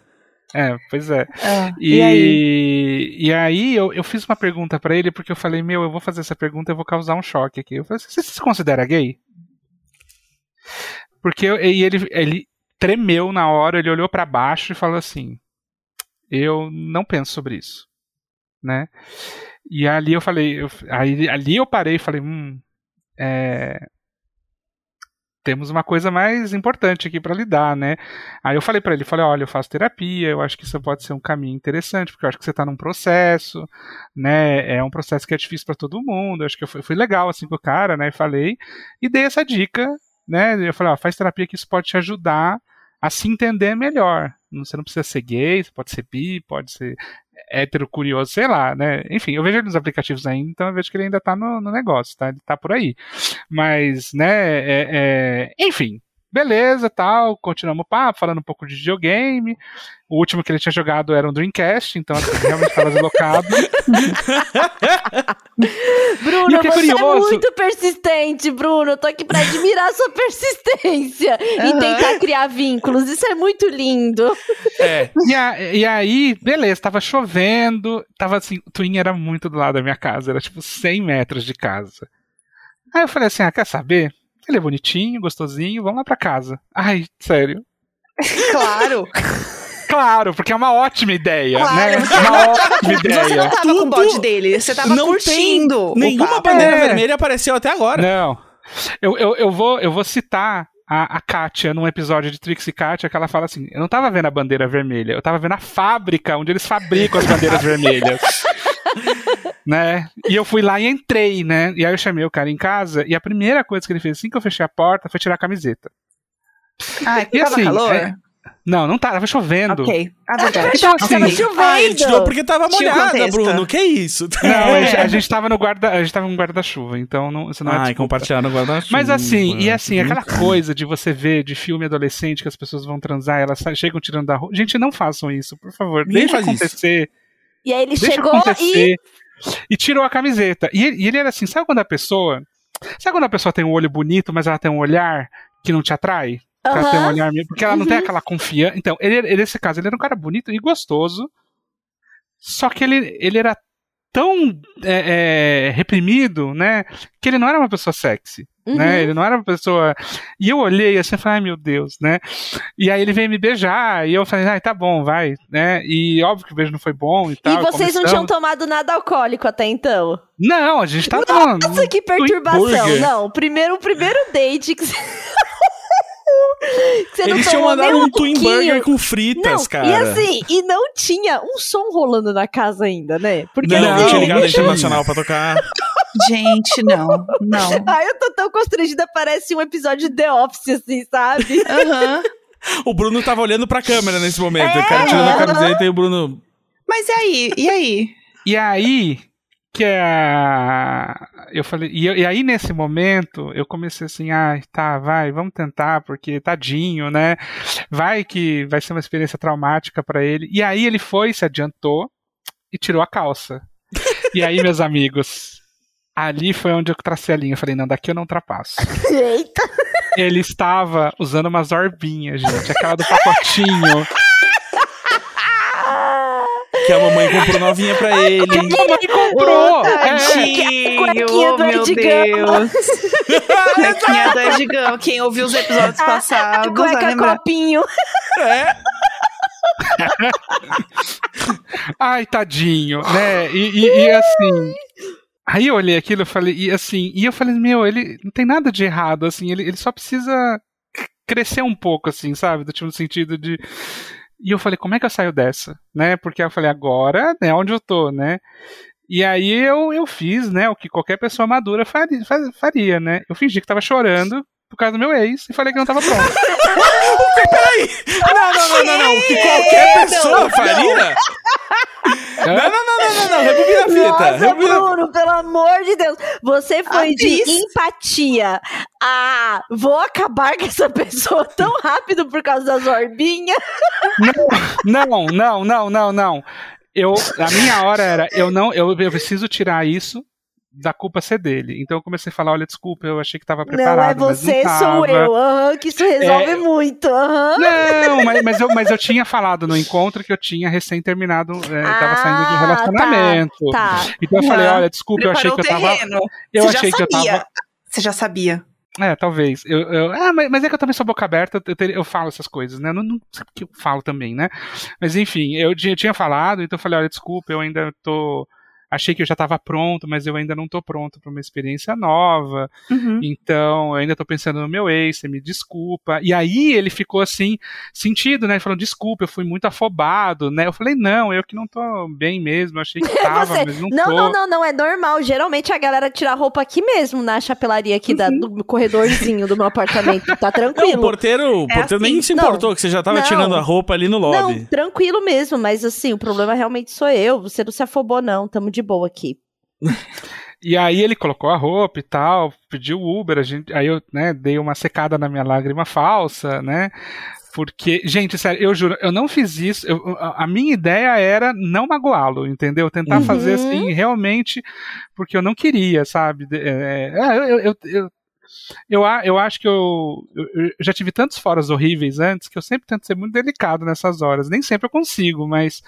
É, pois é. Ah, E, e aí? e aí eu, eu fiz uma pergunta pra ele, porque eu falei, meu, eu vou fazer essa pergunta, eu vou causar um choque aqui. Eu falei, você se considera gay? Porque eu- e ele, ele tremeu na hora, ele olhou pra baixo e falou assim: Eu não penso sobre isso, né? E ali eu falei, eu- aí, ali eu parei e falei, hum, é, temos uma coisa mais importante aqui pra lidar, né? Aí eu falei pra ele, falei, olha, eu faço terapia, eu acho que isso pode ser um caminho interessante, porque eu acho que você tá num processo, né? É um processo que é difícil pra todo mundo. Eu acho que eu fui, fui legal assim com o cara, né? E falei e dei essa dica, né? Eu falei, ó, faz terapia que isso pode te ajudar a se entender melhor. Você não precisa ser gay, você pode ser bi, pode ser hétero curioso, sei lá, né? Enfim, eu vejo ele nos aplicativos ainda, então eu vejo que ele ainda tá no, no negócio, tá? Ele tá por aí. Mas, né, é- é- enfim, beleza, tal, continuamos o papo, falando um pouco de videogame. O último que ele tinha jogado era um Dreamcast, então assim, realmente estava deslocado. <laughs> Bruno, E o que é você é curioso- muito persistente, Bruno. Eu tô aqui pra admirar a sua persistência em Aham. tentar criar vínculos. Isso é muito lindo. É. E, a- e aí, beleza, tava chovendo, tava assim, o Twin era muito do lado da minha casa, era tipo 100 metros de casa. Aí eu falei assim, ah, quer saber? Ele é bonitinho, gostosinho, vamos lá pra casa. Ai, sério. <laughs> Claro. Claro, porque é uma ótima ideia, Claro. né? Uma ótima Você não ideia. tava com o bode dele, você tava Não curtindo. Nenhuma papo. bandeira É. vermelha apareceu até agora. Não. Eu, eu, eu, vou, eu vou citar a, a Kátia num episódio de Trixie Kátia que ela fala assim: Eu não tava vendo a bandeira vermelha, eu tava vendo a fábrica onde eles fabricam as bandeiras vermelhas. <laughs> né? E eu fui lá e entrei, né? E aí eu chamei o cara em casa e a primeira coisa que ele fez assim que eu fechei a porta foi tirar a camiseta. Ai, E tava assim, calor? é- Não, não tava, tava chovendo. Ok. A verdade. Então, assim, Tava Ah, ele chovendo. tirou porque tava molhada. Bruno. Que isso? Não, a É. gente- a <laughs> gente tava no guarda, a gente tava no guarda-chuva, então não, isso não é Ai, desculpa. compartilhar no guarda-chuva. Mas assim, e assim, que aquela coisa de você ver de filme adolescente que as pessoas vão transar, elas chegam tirando da roupa. Gente, não façam isso, por favor. Nem Deixa faz isso. acontecer. E aí ele Deixa chegou acontecer. E... tirou a camiseta. E ele, e ele era assim, sabe quando a pessoa. Sabe quando a pessoa tem um olho bonito, mas ela tem um olhar que não te atrai? e. Ela tem um olhar meio- Porque ela não tem Uhum. aquela confiança. Então, ele, ele, nesse caso, ele era um cara bonito e gostoso. Só que ele, ele era tão é, é, reprimido, né? Que ele não era uma pessoa sexy. Uhum. Né? Ele não era uma pessoa. E eu olhei assim e falei, ai meu Deus, né? E aí ele veio me beijar, e eu falei, ai, tá bom, vai, né? E óbvio que o beijo não foi bom e E tal. vocês não tinham tomado nada alcoólico até então? Não, a gente tava. Nossa, que perturbação. burger. Não, primeiro, o primeiro date que <laughs> Eles tinham mandado nem um Twin pouquinho. Burger com fritas, não, cara. E assim, e não tinha um som rolando na casa ainda, né? Porque Não, não tinha ligado internacional pra tocar. <laughs> Gente, não. Não. <laughs> Ai, eu tô tão constrangida, parece um episódio de The Office, assim, sabe? Aham. <laughs> O Bruno tava olhando pra câmera nesse momento. É, o cara tirando a camiseta e o Bruno. Mas e aí? E aí? E aí que a eu falei e, e aí nesse momento eu comecei assim, ah, tá, vai, vamos tentar porque tadinho, né? Vai que vai ser uma experiência traumática pra ele. E aí ele foi, se adiantou e tirou a calça. E aí, meus amigos, ali foi onde eu tracei a linha. Eu falei, não, daqui eu não ultrapasso. <laughs> Eita. Ele estava usando umas orbinhas, gente, aquela do pacotinho. <laughs> Que a mamãe comprou novinha pra ele. Mamãe comprou! É, Tadinho, cuequinha oh, do. Deus. Cuequinha do Edgão. <laughs> Quem ouviu os episódios passados Cueca copinho. É. Ai, tadinho, né? E, e, e, assim. Aí eu olhei aquilo e falei, e assim, e eu falei, meu, ele não tem nada de errado, assim, ele, ele só precisa crescer um pouco, assim, sabe? Do tipo, no sentido de. E eu falei, como é que eu saio dessa? Né? Porque eu falei, agora, né, onde eu tô, né? E aí eu, eu fiz, né, o que qualquer pessoa madura faria, faria, né? Eu fingi que tava chorando por causa do meu ex e falei que não tava pronto. <laughs> Peraí! Não, não, não, não, não. O que qualquer pessoa faria? Não, não, não, não, não, não. Rebobina a fita. Nossa, Bruno, pelo amor de Deus. Você foi de empatia a vou acabar com essa pessoa tão rápido por causa das orbinhas. Não, não, não, não, não. Eu, a minha hora era, eu não, eu, eu preciso tirar isso da culpa ser dele. Então eu comecei a falar, olha, desculpa, eu achei que estava preparado, Não é você, não sou eu. Uhum, que isso resolve é... muito. Uhum. Não, mas, mas, eu, mas eu tinha falado no encontro que eu tinha recém terminado, é, ah, tava saindo de um relacionamento. Tá, tá. Então eu falei, olha, desculpa, eu achei que eu tava. Eu você achei que eu tava. Você já sabia. É, talvez. Eu, eu, ah, mas, mas, é que eu também sou boca aberta, eu, eu, eu falo essas coisas, né? Não, não sei porque eu falo também, né? Mas enfim, eu, eu tinha falado, então eu falei, olha, desculpa, eu ainda tô achei que eu já estava pronto, mas eu ainda não estou pronto para uma experiência nova. Uhum. Então, eu ainda estou pensando no meu ex, você me desculpa. E aí ele ficou assim, sentido, né? Ele falou, desculpa, eu fui muito afobado, né? Eu falei, não, eu que não tô bem mesmo, achei que <laughs> tava, você... mas não, não tô. Não, não, não, é normal. Geralmente a galera tira a roupa aqui mesmo, na chapelaria aqui uhum. da, do corredorzinho do meu apartamento. Tá <laughs> tranquilo. Não, o porteiro, o é porteiro assim, nem se importou não, que você já tava não, tirando a roupa ali no lobby. Não, tranquilo mesmo, mas assim, o problema realmente sou eu. Você não se afobou, não. Tamo de de boa aqui. E aí ele colocou a roupa e tal, pediu Uber, a gente, aí eu, né, dei uma secada na minha lágrima falsa, né? Porque, gente, sério, eu juro, eu não fiz isso. Eu, a minha ideia era não magoá-lo, entendeu? Tentar uhum. fazer assim, realmente, porque eu não queria, sabe? É, é eu, eu, eu, eu, eu acho que eu, eu, já tive tantos foras horríveis antes que eu sempre tento ser muito delicado nessas horas. Nem sempre eu consigo, mas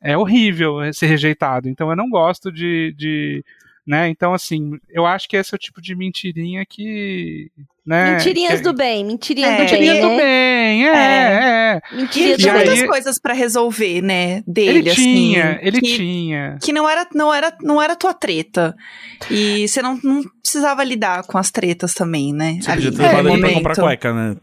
é horrível ser rejeitado. Então eu não gosto de, de né? Então, assim, eu acho que esse é o tipo de mentirinha que. Né, mentirinhas que... do bem, mentirinha é. do bem. Mentirinha do bem, é, é. é. Mentirinha tinha muitas coisas para resolver, né, dele, ele assim. Tinha, ele que, tinha. Que não era, não, era, não era tua treta. E você não, não precisava lidar com as tretas também, né? Você podia ter levado ele pra comprar cueca, né?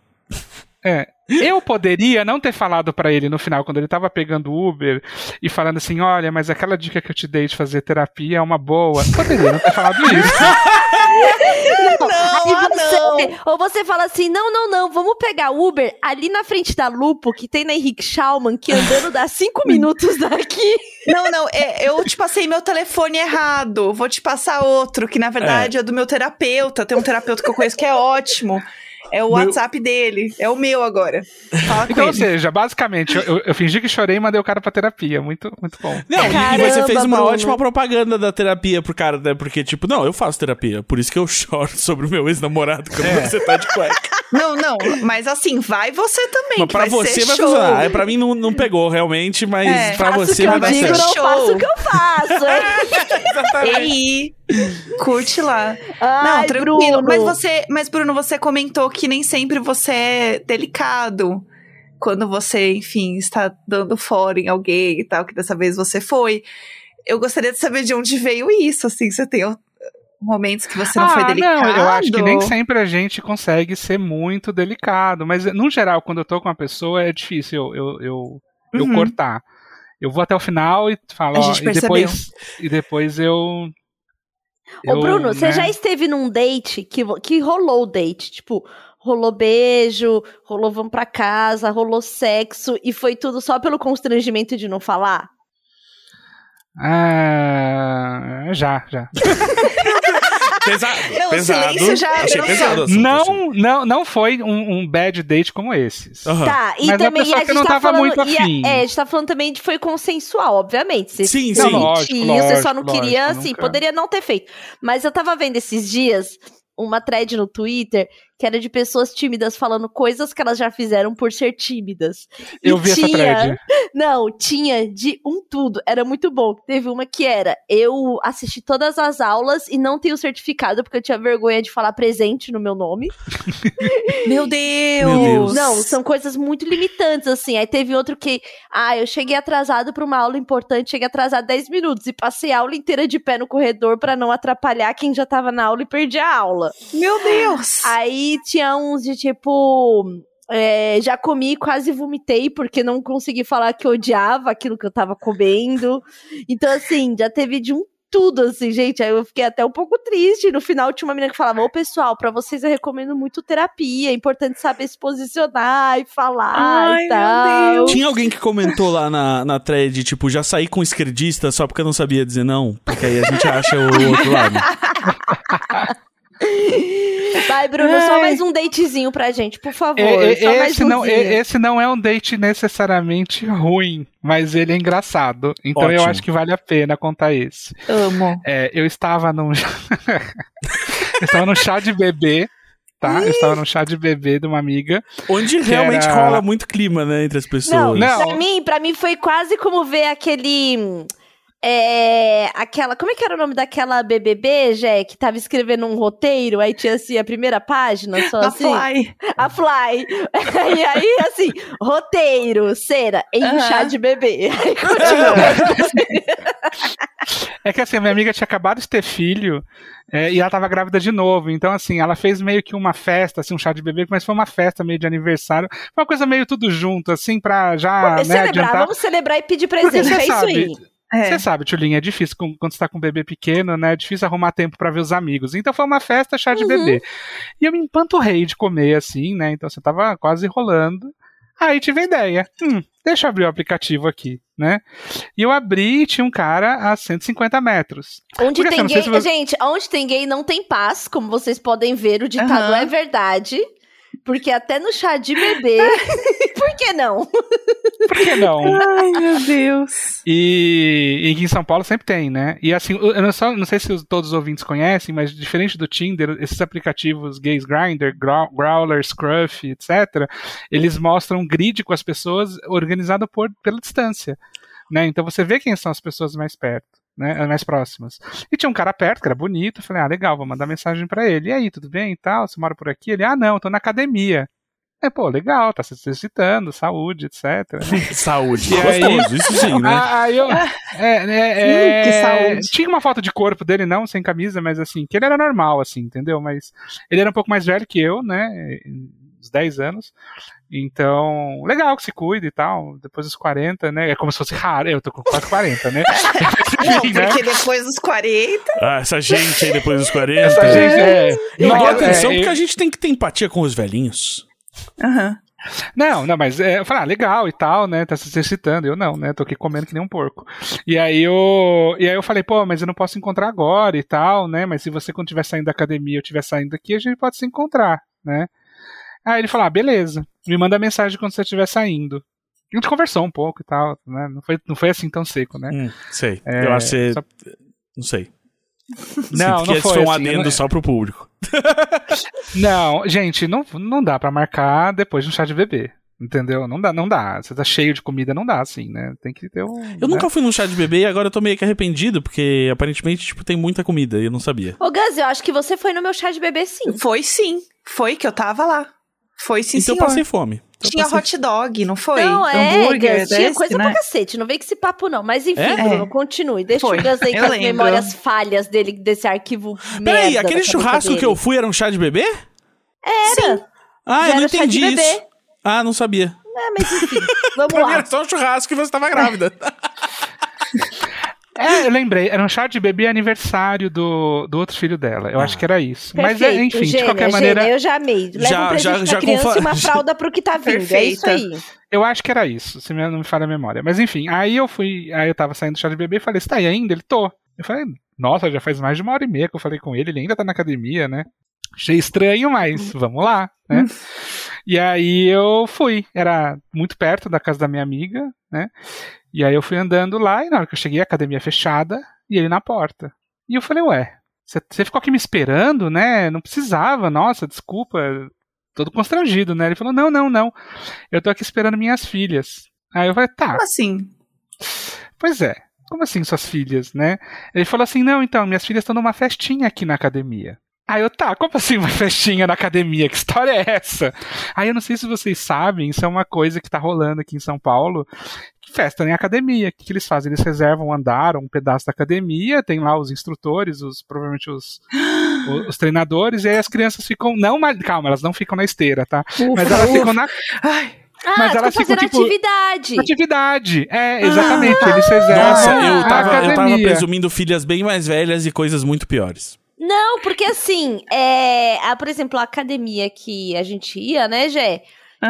É. Eu poderia não ter falado para ele no final, quando ele tava pegando o Uber e falando assim: olha, mas aquela dica que eu te dei de fazer terapia é uma boa. Poderia não ter falado isso. <laughs> Não, não, você, não. Ou você fala assim: não, não, não, vamos pegar Uber ali na frente da Lupo, que tem na Henrique Schaumann, que andando dá cinco <laughs> minutos daqui. Não, não, é, eu te passei meu telefone errado. Vou te passar outro, que na verdade é, é do meu terapeuta. Tem um terapeuta que eu conheço que é ótimo. É o meu... WhatsApp dele. É o meu agora. Fala então, ou seja, basicamente, eu, eu, fingi que chorei e mandei o cara pra terapia. Muito, muito bom. Não, Caramba, e você fez uma Bruno. ótima propaganda da terapia pro cara, né? Porque, tipo, não, eu faço terapia. Por isso que eu <laughs> choro sobre o meu ex-namorado quando é. você tá de cueca. Não, não, mas assim, vai você também. Mas pra você vai show. funcionar. É, pra mim não, não pegou realmente, mas é, pra você vai dar digo, certo. Não faço o que eu faço. <laughs> Ei, curte lá. Ai, não, tranquilo. Bruno. Mas você, mas Bruno, você comentou que nem sempre você é delicado quando você, enfim, está dando fora em alguém e tal, que dessa vez você foi. Eu gostaria de saber de onde veio isso, assim, você tem momentos que você não ah, foi delicado? Não, eu acho que nem sempre a gente consegue ser muito delicado, mas no geral, quando eu tô com uma pessoa, é difícil eu, eu, eu, uhum. eu cortar. Eu vou até o final e falo, ó, e depois, e depois eu Ô, Bruno, né? você já esteve num date que, que rolou o date? Tipo, rolou beijo, rolou vamos pra casa, rolou sexo e foi tudo só pelo constrangimento de não falar? Ah, já, já. <laughs> pesado. <laughs> Não, pesado. silêncio já Achei pesado. Não, não, não foi um, um bad date como esses. Uhum. Tá, e Mas também a, a gente não tá falando, muito afim. A, é, a gente tá falando também de foi consensual, obviamente. Você sim, sim. Lógico, lógico, você só não lógico, queria, assim, nunca. poderia não ter feito. Mas eu tava vendo esses dias uma thread no Twitter que era de pessoas tímidas falando coisas que elas já fizeram por ser tímidas. E Eu vi essa tinha- thread. Não, tinha de um tudo. Era muito bom. Teve uma que era: eu assisti todas as aulas e não tenho certificado porque eu tinha vergonha de falar presente no meu nome. <laughs> Meu Deus! Meu Deus. Não, são coisas muito limitantes, assim. Aí teve outro que, ah, eu cheguei atrasado pra uma aula importante, cheguei atrasado 10 minutos e passei a aula inteira de pé no corredor pra não atrapalhar quem já tava na aula e perdi a aula. Meu Deus! Aí tinha uns de tipo. é, já comi e quase vomitei porque não consegui falar que eu odiava aquilo que eu tava comendo. Então, assim, já teve de um tudo, assim, gente. Aí eu fiquei até um pouco triste. No final tinha uma menina que falava: Ô, pessoal, pra vocês eu recomendo muito terapia. É importante saber se posicionar e falar Ai, e meu tal. Deus. Tinha alguém que comentou lá na, na thread, tipo, já saí com esquerdista só porque eu não sabia dizer não. Porque aí a gente acha o outro lado. <laughs> <laughs> Vai, Bruno, só Ai. mais um datezinho pra gente, por favor. É, é, só mais esse, não, é, esse não é um date necessariamente ruim, mas ele é engraçado. Então eu Ótimo. acho que vale a pena contar esse. Amo. É, eu estava num. <laughs> eu estava num chá de bebê, tá? Eu estava num chá de bebê de uma amiga. Onde realmente era- rola muito clima, né, entre as pessoas. Não, Não. Pra mim, pra mim foi quase como ver aquele. Hum, É, aquela. Como é que era o nome daquela BBB, Jé, que tava escrevendo um roteiro, aí tinha assim a primeira página, só A assim. Fly. A Fly. <laughs> e aí, assim, roteiro, cera, em Aham. chá de bebê. <laughs> Aí continua. É que assim, a minha amiga tinha acabado de ter filho é, e ela estava grávida de novo. Então, assim, ela fez meio que uma festa, assim, um chá de bebê, mas foi uma festa meio de aniversário. Foi uma coisa meio tudo junto, assim, pra já né, celebrar, adiantar. vamos celebrar e pedir presente. É isso sabe, É. Você sabe, Tchulinha, é difícil com- quando você tá com um bebê pequeno, né? É difícil arrumar tempo pra ver os amigos. Então foi uma festa chá de Uhum. bebê. E eu me empanturrei de comer assim, né? Então você tava quase rolando. Aí tive a ideia. Hum, deixa eu abrir o aplicativo aqui, né? E eu abri e tinha um cara a 150 metros. Onde Porque, assim, tem sei gay. você- Gente, onde tem gay não tem paz, como vocês podem ver, o ditado Aham. é verdade. Porque até no chá de bebê. <laughs> Por que não? Por que não? Ai, meu Deus. E, e em São Paulo sempre tem, né? E assim, eu não, só- não sei se os- todos os ouvintes conhecem, mas diferente do Tinder, esses aplicativos gays Grindr, Grow- Growler, Scruff, etc., eles mostram um grid com as pessoas organizado por, pela distância. Né? Então você vê quem são as pessoas mais perto. Né, mais próximas. E tinha um cara perto, que era bonito. Eu falei, ah, legal, vou mandar mensagem pra ele. E aí, tudo bem e tal? Você mora por aqui? Ele, ah, não, eu tô na academia. É, pô, legal, tá se exercitando, saúde, etc. <laughs> Saúde. E aí- Gostoso, isso sim, né? Ah, aí eu. É, é, Hum, que saúde. Tinha uma foto de corpo dele, não, sem camisa, mas assim, que ele era normal, assim, entendeu? Mas ele era um pouco mais velho que eu, né? Uns 10 anos. Então, legal que se cuida e tal. Depois dos 40, né? É como se fosse raro. Eu tô com quase 40, né? <laughs> Não, né? porque depois dos 40. Ah, essa gente aí depois dos 40. Essa gente é. Eu Não, dou é, atenção eu- porque a gente tem que ter empatia com os velhinhos. Aham. Não, não, mas é, eu falei, ah, legal e tal, né? Tá se exercitando. Eu não, né? Tô aqui comendo que nem um porco. E aí eu, e aí eu falei, pô, mas eu não posso encontrar agora e tal, né? Mas se você quando estiver saindo da academia ou estiver saindo aqui, a gente pode se encontrar, né? Aí ele falou, ah, beleza. Me manda mensagem quando você estiver saindo. E a gente conversou um pouco e tal, né? Não foi, não foi assim tão seco, né? Hum, sei. É, eu acho que você... só- Não sei. <laughs> Não, Sinto não que esse foi foi um assim, adendo não- só pro público. <laughs> <laughs> Não, gente, não, não dá pra marcar depois de um chá de bebê. Entendeu? Não dá, não dá. Você tá cheio de comida, não dá, assim, né? Tem que ter um. Eu né? nunca fui num chá de bebê e agora eu tô meio que arrependido, porque aparentemente, tipo, tem muita comida e eu não sabia. Ô, Gus, eu acho que você foi no meu chá de bebê sim. Foi sim. Foi que eu tava lá. Foi sim, então eu senhor. passei fome. Então Tinha passei- hot dog, não foi? Não, é, Hambúrguer Gus, tinha desse, coisa né? pra cacete. Não vem com esse papo, não. Mas enfim, É? Bruno, continue. Deixa Foi, o Gus aí eu com as lembro. memórias falhas dele, desse arquivo Peraí, merda aquele churrasco que dele. eu fui era um chá de bebê? Era. Ah, Já eu não era chá de entendi bebê. isso. Ah, não sabia. É, mas enfim, <laughs> vamos lá. era só um churrasco e você tava grávida. <laughs> É, eu lembrei, era um chá de bebê aniversário do, do outro filho dela. Eu acho que era isso. Mas, é, Perfeito, enfim, de qualquer maneira, gênia, eu já amei. Leva Já- um presente já- pra já criança confa- e uma <laughs> fralda pro que tá vindo. É isso Perfeita. aí. eu acho que era isso, se me- não me falha a memória. Mas enfim, aí eu fui, aí eu tava saindo do chá de bebê e falei, você tá aí ainda? Ele tô. Eu falei, nossa, já faz mais de uma hora e meia que eu falei com ele, ele ainda tá na academia, né? Achei estranho, mas vamos lá, né? E aí eu fui, era muito perto da casa da minha amiga, né? E aí eu fui andando lá e na hora que eu cheguei, a academia fechada e ele na porta. E eu falei, ué, você ficou aqui me esperando, né? Não precisava, nossa, desculpa. Todo constrangido, né? Ele falou: não, não, não. Eu tô aqui esperando minhas filhas. Aí eu falei, tá. Como assim? Pois é. Como assim suas filhas, né? Ele falou assim: não, então, minhas filhas estão numa festinha aqui na academia. Aí eu, tá, como assim uma <laughs> festinha na academia? Que história é essa? Aí eu não sei se vocês sabem, isso é uma coisa que tá rolando aqui em São Paulo. Festa em academia. O que, que eles fazem? Eles reservam um andar, um pedaço da academia, tem lá os instrutores, os provavelmente os, <gasps> os, os treinadores, e aí as crianças ficam. Não, calma, elas não ficam na esteira, tá? Ufa, Mas elas ufa. ficam na. Ai, Ah, Mas elas ficam, fazendo tipo, atividade. Atividade. É, exatamente. Eles reservam. Nossa, Ah, eu tava, eu tava presumindo filhas bem mais velhas e coisas muito piores. Não, porque assim, é, a, por exemplo, a academia que a gente ia, né, Gé?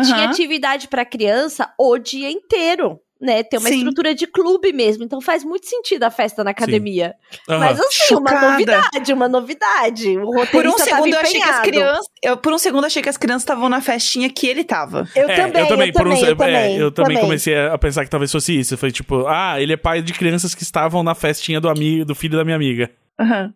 Tinha aham. atividade pra criança o dia inteiro, né? Tem uma Sim. estrutura de clube mesmo, então faz muito sentido a festa na academia. Aham. Mas assim, uma novidade, uma novidade. O roteirista Por um tava segundo eu achei que as crianças. Eu, por um segundo achei que as crianças estavam na festinha que ele tava. Eu É, também, eu também, por um- eu é, também. eu também comecei a pensar que talvez fosse isso. Foi tipo, ah, ele é pai de crianças que estavam na festinha do amigo, do filho da minha amiga. Aham.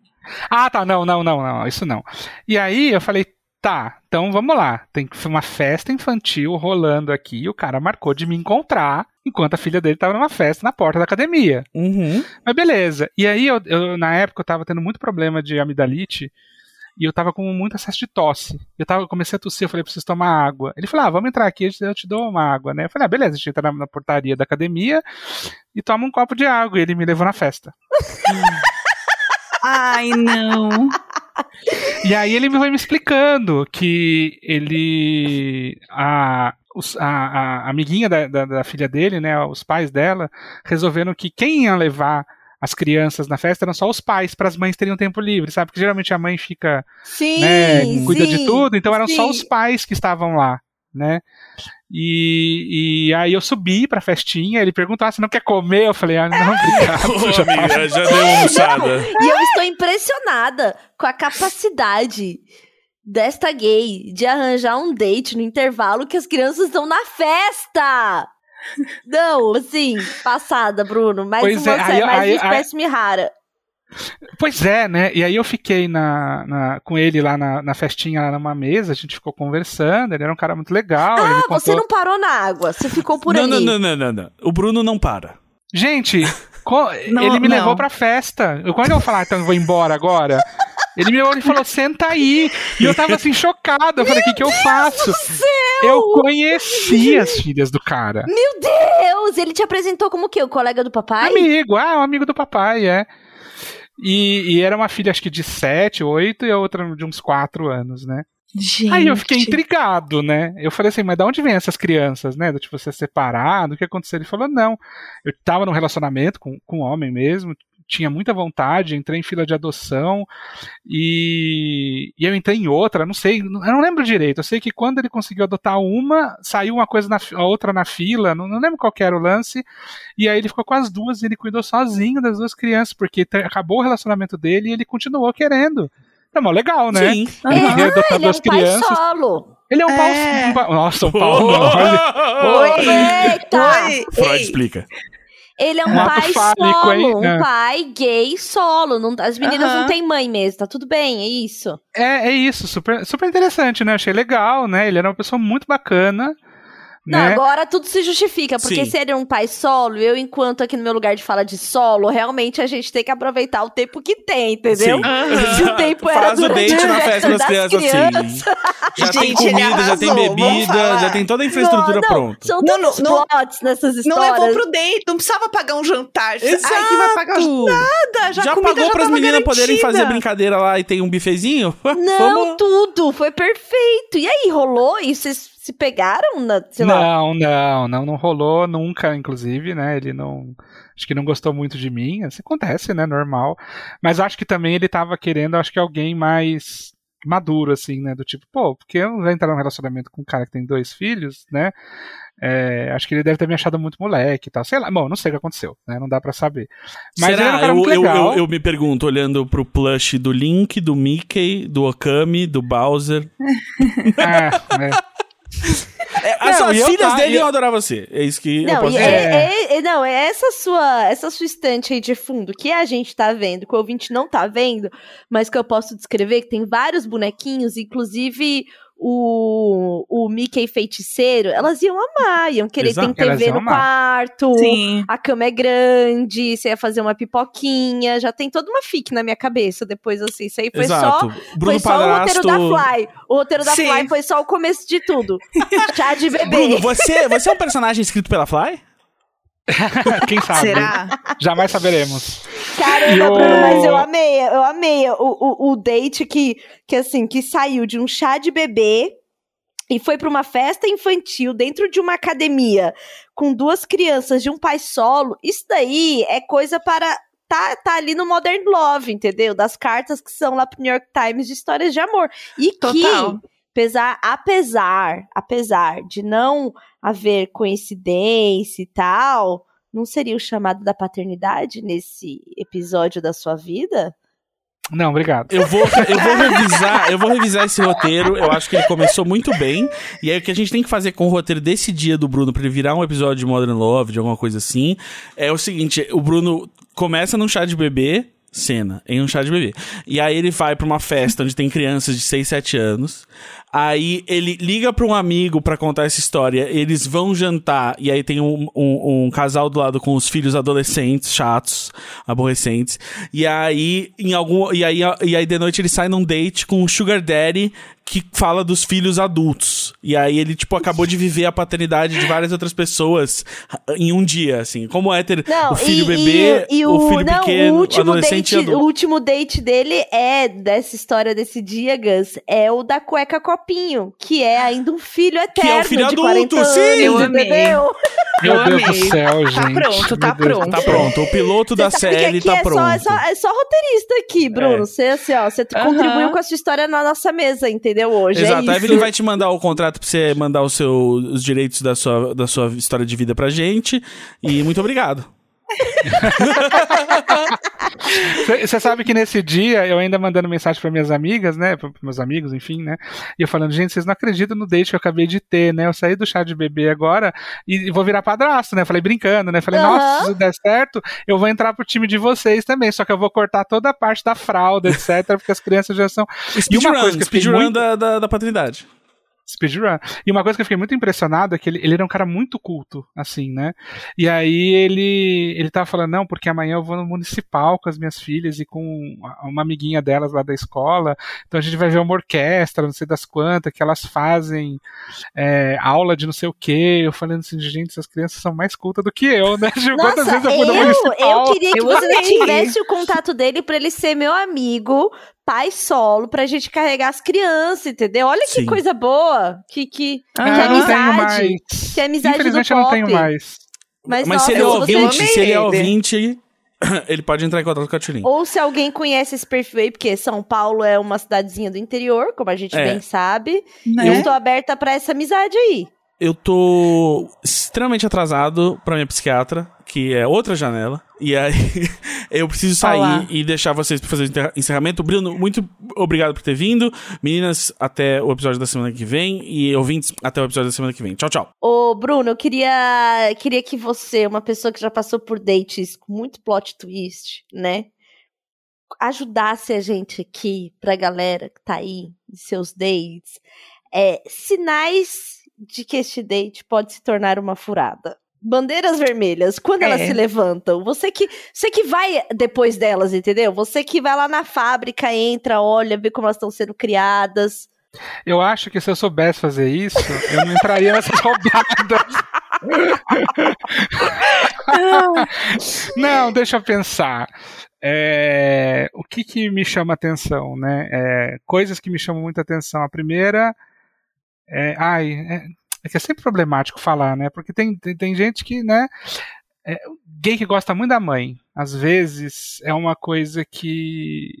Ah, tá, não, não, não, não, isso não. E aí eu falei, tá, então vamos lá. Tem uma festa infantil rolando aqui. E o cara marcou de me encontrar enquanto a filha dele tava numa festa na porta da academia. Uhum. Mas beleza. E aí, eu, eu, na época, eu tava tendo muito problema de amidalite. E eu tava com muito excesso de tosse. Eu tava, eu comecei a tossir, eu falei, preciso tomar água. Ele falou, ah, vamos entrar aqui, eu te- eu te dou uma água, né? Eu falei, ah, beleza, a gente entra na, na portaria da academia e toma um copo de água. E ele me levou na festa. <laughs> Ai, não. E aí ele foi me explicando que ele. A, a, a amiguinha da, da, da filha dele, né? Os pais dela, resolveram que quem ia levar as crianças na festa eram só os pais, para as mães terem um tempo livre, sabe? Porque geralmente a mãe fica, Sim, né, cuida sim, de tudo, então eram só sim. os pais que estavam lá, né? E, e aí eu subi pra festinha, ele perguntou, ah, você não quer comer? Eu falei, ah, não, <laughs> obrigado. Ô, já amiga, já deu uma almoçada. E eu estou impressionada com a capacidade desta gay de arranjar um date no intervalo que as crianças estão na festa. Não, assim, passada, Bruno. Mais Pois uma é, série, aí- mais aí- uma espécime rara. Pois é, né? E aí eu fiquei na, na- com ele lá na, na festinha, lá numa mesa, a gente ficou conversando, ele era um cara muito legal. ele Ah, contou... você não parou na água, você ficou por não, ali. não, não, não, não, não. O Bruno não para. Gente, <laughs> co- Não, ele me não. levou pra festa. Eu, quando eu falar, então eu vou embora agora, ele me olhou e falou, senta aí. E eu tava assim, chocado. Eu falei, o que, que eu faço? Eu conheci as filhas do cara. Meu Deus, ele te apresentou como o quê? O colega do papai? Amigo, ah, um amigo do papai, é. E, e era uma filha, acho que de 7, 8 e a outra de uns 4 anos, né? Gente. Aí eu fiquei intrigado, né? Eu falei assim, mas de onde vem essas crianças, né? Do tipo, você separado, o que aconteceu? Ele falou, não. Eu tava num relacionamento com, com um homem mesmo, tinha muita vontade, entrei em fila de adoção e, e eu entrei em outra, não sei, eu não lembro direito. Eu sei que quando ele conseguiu adotar uma, saiu uma coisa na a outra na fila, não, não lembro qual que era o lance. E aí ele ficou com as duas e ele cuidou sozinho das duas crianças, porque acabou o relacionamento dele e ele continuou querendo. É mó legal, né? Sim. É, Ele queria adotar ele é um pai crianças. solo. Ele é um É. pau. Um nossa, um pau. <laughs> olha. Oi. Eita! Oi. Freud explica. Ele é um pai fálico, solo, hein? um É. pai gay solo. Não- as meninas Aham. não têm mãe mesmo, tá tudo bem, é isso. É, é isso, super, super interessante, né? Achei legal, né? Ele era uma pessoa muito bacana. Não, Né? agora tudo se justifica, porque Sim. se ele é um pai solo, eu, enquanto aqui no meu lugar de fala de solo, realmente a gente tem que aproveitar o tempo que tem, entendeu? Se o tempo era Faz o date na festa das crianças, assim. Já tem Gente, ele comida, já tem bebida, já tem toda a infraestrutura não, pronta. São Não, tantos não, não- plots nessas Não histórias. levou pro date, não precisava pagar um jantar. Ai, que vai Exato. pagar nada. Já, Já, pagou já para as tava meninas poderem fazer brincadeira lá e tem um bifezinho? <laughs> Não, Vamos... tudo, foi perfeito. E aí, rolou? E vocês se pegaram na, sei lá, Não, não, não, não rolou nunca, inclusive, né? Ele não. Acho que não gostou muito de mim. Isso acontece, né? Normal. Mas acho que também ele tava querendo, acho que alguém mais maduro, assim, né? Do tipo, pô, porque eu não vou entrar num relacionamento com um cara que tem dois filhos, né? É, acho que ele deve ter me achado muito moleque e tal. Sei lá, bom, não sei o que aconteceu, né? Não dá pra saber. Mas ele era um Será? cara Eu, muito eu, legal. eu, eu me pergunto, olhando pro plush do Link, do Mickey, do Okami, do Bowser. <laughs> É, é. É, as Não, e eu filhas tá- dele e eu- iam adorar você. É isso que eu Não, posso e dizer. é, é- é- não, é essa sua, essa sua estante aí de fundo que a gente tá vendo, que o ouvinte não tá vendo, mas que eu posso descrever, que tem vários bonequinhos, inclusive o, o Mickey feiticeiro, elas iam amar, iam querer, Exato. Elas TV no amar. quarto, Sim. a cama é grande, você ia fazer uma pipoquinha, já tem toda uma fic na minha cabeça depois, assim, isso aí foi só... Exato. Bruno foi só o roteiro Padrasto. da Fly. O roteiro da Sim. Fly foi só o começo de tudo. <laughs> Chá de bebê. Bruno, você, você é um personagem escrito pela Fly? <laughs> Quem sabe? Será? Jamais saberemos. Caramba, Bruno, mas eu amei, eu amei o, o, o date que, que, assim, que saiu de um chá de bebê e foi pra uma festa infantil dentro de uma academia com duas crianças de um pai solo. Isso daí é coisa para tá, tá ali no Modern Love, entendeu? Das cartas que são lá pro New York Times de histórias de amor. E Total. que, apesar, apesar, apesar de não haver coincidência e tal, não seria o chamado da paternidade nesse episódio da sua vida? Não, obrigado. Eu vou, eu vou revisar, eu vou revisar esse roteiro. Eu acho que ele começou muito bem. E aí o que a gente tem que fazer com o roteiro desse dia do Bruno pra ele virar um episódio de Modern Love, de alguma coisa assim, é o seguinte: o Bruno começa num chá de bebê. Cena, em um chá de bebê. E aí ele vai pra uma festa onde tem crianças de 6, 7 anos. Aí ele liga pra um amigo pra contar essa história. Eles vão jantar. E aí tem um, um, um casal do lado com os filhos adolescentes, chatos, aborrecentes. E aí, em algum. E aí, e aí de noite ele sai num date com um Sugar Daddy que fala dos filhos adultos. E aí ele, tipo, acabou de viver a paternidade de várias outras pessoas em um dia, assim. Como é ter Não, o filho e, bebê, e, e o, filho não, pequeno, o último adolescente e date, o último date dele é dessa história desse dia, Gus, é o da cueca copinho, que é ainda um filho eterno é o filho de adulto, 40 sim! anos, Eu amei. entendeu? Meu Eu Deus do amei. céu, Tá gente. pronto, tá Meu Deus. pronto. Tá pronto, o piloto da Você que série tá é pronto. Só, é, só, é só roteirista aqui, Bruno. É. Você, assim, ó, você Aham. contribuiu com a sua história na nossa mesa, entendeu? Hoje Exato, é a isso. Evelyn vai te mandar o contrato pra você mandar seu, os direitos da sua, da sua história de vida pra gente. E muito obrigado. Você sabe que nesse dia eu ainda mandando mensagem para minhas amigas, né? Para meus amigos, enfim, né? E eu falando, gente, vocês não acreditam no date que eu acabei de ter, né? Eu saí do chá de bebê agora e vou virar padrasto, né? Falei brincando, né? Falei, Aham. nossa, se der certo, eu vou entrar pro time de vocês também. Só que eu vou cortar toda a parte da fralda, etc. Porque as crianças já são. E uma Speedrun, speedrun muito- da, da, da paternidade. Speedrun. E uma coisa que eu fiquei muito impressionado é que ele, ele era um cara muito culto, assim, né? E aí ele ele tava falando, não, porque amanhã eu vou no municipal com as minhas filhas e com uma amiguinha delas lá da escola. Então a gente vai ver uma orquestra, não sei das quantas, que elas fazem é, aula de não sei o quê. Eu falando assim, gente, essas crianças são mais cultas do que eu, né? <laughs> Tipo, Quantas Nossa, vezes eu fui no municipal? eu queria que Eu você tivesse o contato dele pra ele ser meu amigo, pai solo, pra gente carregar as crianças, entendeu? Olha que Sim. coisa boa. Que, que, Ah, que eu não tenho amizade. mais. Que amizade do Infelizmente eu não tenho mais. Mas, Mas se nossa, ele é se você- ouvinte, se ele é ele. ouvinte, <clears throat> ele pode entrar em contato com a Tulin. Ou se alguém conhece esse perfil aí, porque São Paulo é uma cidadezinha do interior, como a gente É. bem sabe. Né? Eu estou aberta pra essa amizade aí. Eu tô extremamente atrasado pra minha psiquiatra, que é outra janela. E aí <laughs> eu preciso sair Olá. e deixar vocês pra fazer o encerramento. Bruno, muito obrigado por ter vindo. Meninas, até o episódio da semana que vem. E ouvintes, até o episódio da semana que vem. Tchau, tchau. Ô, Bruno, eu queria, queria que você, uma pessoa que já passou por dates com muito plot twist, né? Ajudasse a gente aqui, pra galera que tá aí, de seus dates, é, sinais de que este date pode se tornar uma furada. Bandeiras vermelhas, quando elas É. se levantam, você que, você que vai depois delas, entendeu? Você que vai lá na fábrica, entra, olha, vê como elas estão sendo criadas. Eu acho que se eu soubesse fazer isso, eu não entraria nessas <laughs> roubadas. Não, deixa eu pensar. É, o que, que me chama atenção, né? É, coisas que me chamam muita atenção. A primeira é, ai, é, é que é sempre problemático falar, né? Porque tem, tem, tem gente que, né? É, gay que gosta muito da mãe, às vezes é uma coisa que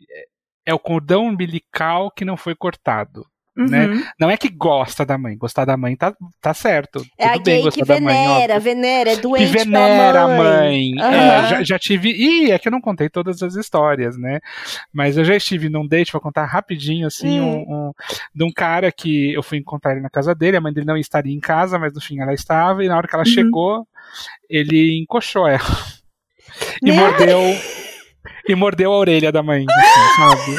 é o cordão umbilical que não foi cortado. Né? Uhum. Não é que gosta da mãe, gostar da mãe tá, tá certo. É a Tudo bem gay que da mãe, venera, venera, é que doente venera pela a mãe. Aham. É, já, já tive. Ih, é que eu não contei todas as histórias, né? Mas eu já estive num date, vou contar rapidinho, assim, Hum. um, um- de um cara que eu fui encontrar ele na casa dele, a mãe dele não estaria em casa, mas no fim ela estava, e na hora que ela Uhum. chegou, ele encoxou ela. <laughs> E Né? mordeu. E mordeu a orelha da mãe, assim, sabe?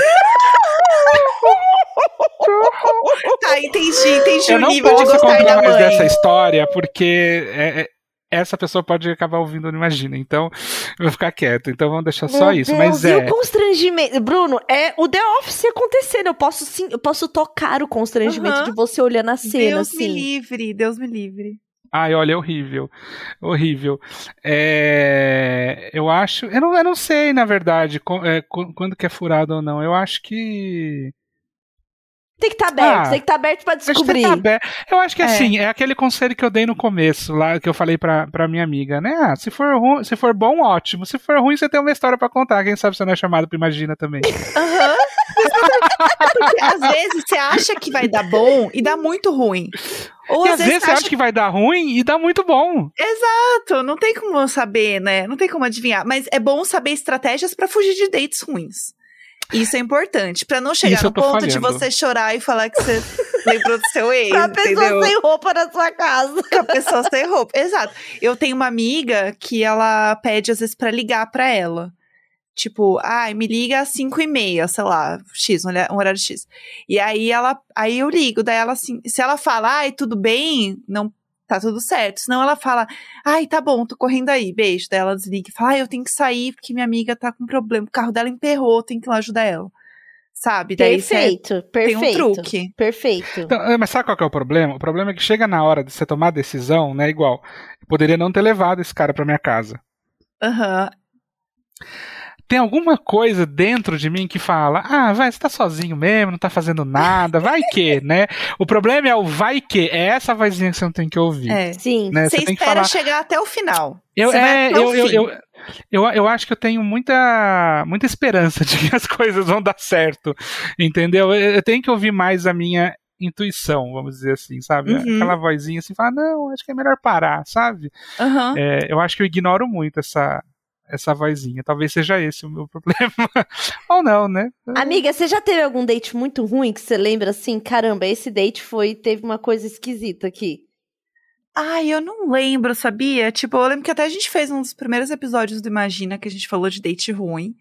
Tá, entendi, entendi Eu o não nível de gostar contar mais dessa história, porque é- é- essa pessoa pode acabar ouvindo, não imagina. Então, eu vou ficar quieto. Então, vamos deixar só Meu isso. Deus, Mas e é. o constrangimento. Bruno, é o The Office acontecendo. Eu posso sim, eu posso tocar o constrangimento Aham. de você olhando a cena, Deus me assim. livre, Deus me livre. Ai, olha, é horrível. Horrível. É, eu acho. Eu não, eu não sei, na verdade, co- é, qu- quando que é furado ou não. Eu acho que. Tem que estar aberto, Ah, tem que estar aberto pra Acho que descobrir. tá aberto. Eu acho que É. assim, é aquele conselho que eu dei no começo, lá que eu falei pra, pra minha amiga, né? Ah, se for, ruim, se for bom, ótimo. Se for ruim, você tem uma história pra contar. Quem sabe você não é chamado pra Imagina também. Aham. <laughs> Porque às vezes você acha que vai dar bom e dá muito ruim. Ou E às vezes você acha que vai dar ruim e dá muito bom. Exato, não tem como saber, né? Não tem como adivinhar. Mas é bom saber estratégias pra fugir de dates ruins. Isso é importante, Pra não chegar Isso no ponto de falhando. você chorar e falar que você lembrou do seu <laughs> ex, Pra pessoa entendeu? sem roupa na sua casa. Com a pessoa sem roupa. Exato. Eu tenho uma amiga que ela pede às vezes pra ligar pra ela. Tipo, ai, me liga às 5 e meia, sei lá, X, um horário X. E aí ela, aí eu ligo, daí ela assim, se ela fala, ai, tudo bem, não tá tudo certo. Senão ela fala, ai, tá bom, tô correndo aí, beijo. Daí ela desliga e fala, ai, eu tenho que sair porque minha amiga tá com problema, o carro dela emperrou, tem que ir lá ajudar ela. Sabe? Daí Perfeito, tem perfeito. um truque. Perfeito. Então, é, mas sabe qual que é o problema? O problema é que chega na hora de você tomar a decisão, né? Igual, eu poderia não ter levado esse cara pra minha casa. Aham. Tem alguma coisa dentro de mim que fala: ah, vai, você tá sozinho mesmo, não tá fazendo nada, vai que, <laughs> né? O problema é o vai que, é essa vozinha que você não tem que ouvir. É. Sim. Né? Você Você tem que espera falar. chegar até o final. Eu, Você vai é, eu, eu, fim. eu, eu, eu acho que eu tenho muita, muita esperança <laughs> de que as coisas vão dar certo, entendeu? Eu, eu tenho que ouvir mais a minha intuição, vamos dizer assim, sabe? Uhum. Aquela vozinha assim, fala, não, acho que é melhor parar, sabe? Aham. É, eu acho que eu ignoro muito essa, essa vozinha. Talvez seja esse o meu <laughs> problema. Ou não, né? Amiga, você já teve algum date muito ruim que você lembra assim? Caramba, esse date foi, teve uma coisa esquisita aqui. Ai, eu não lembro, sabia? Tipo, eu lembro que até a gente fez um dos primeiros episódios do Imagina que a gente falou de date ruim.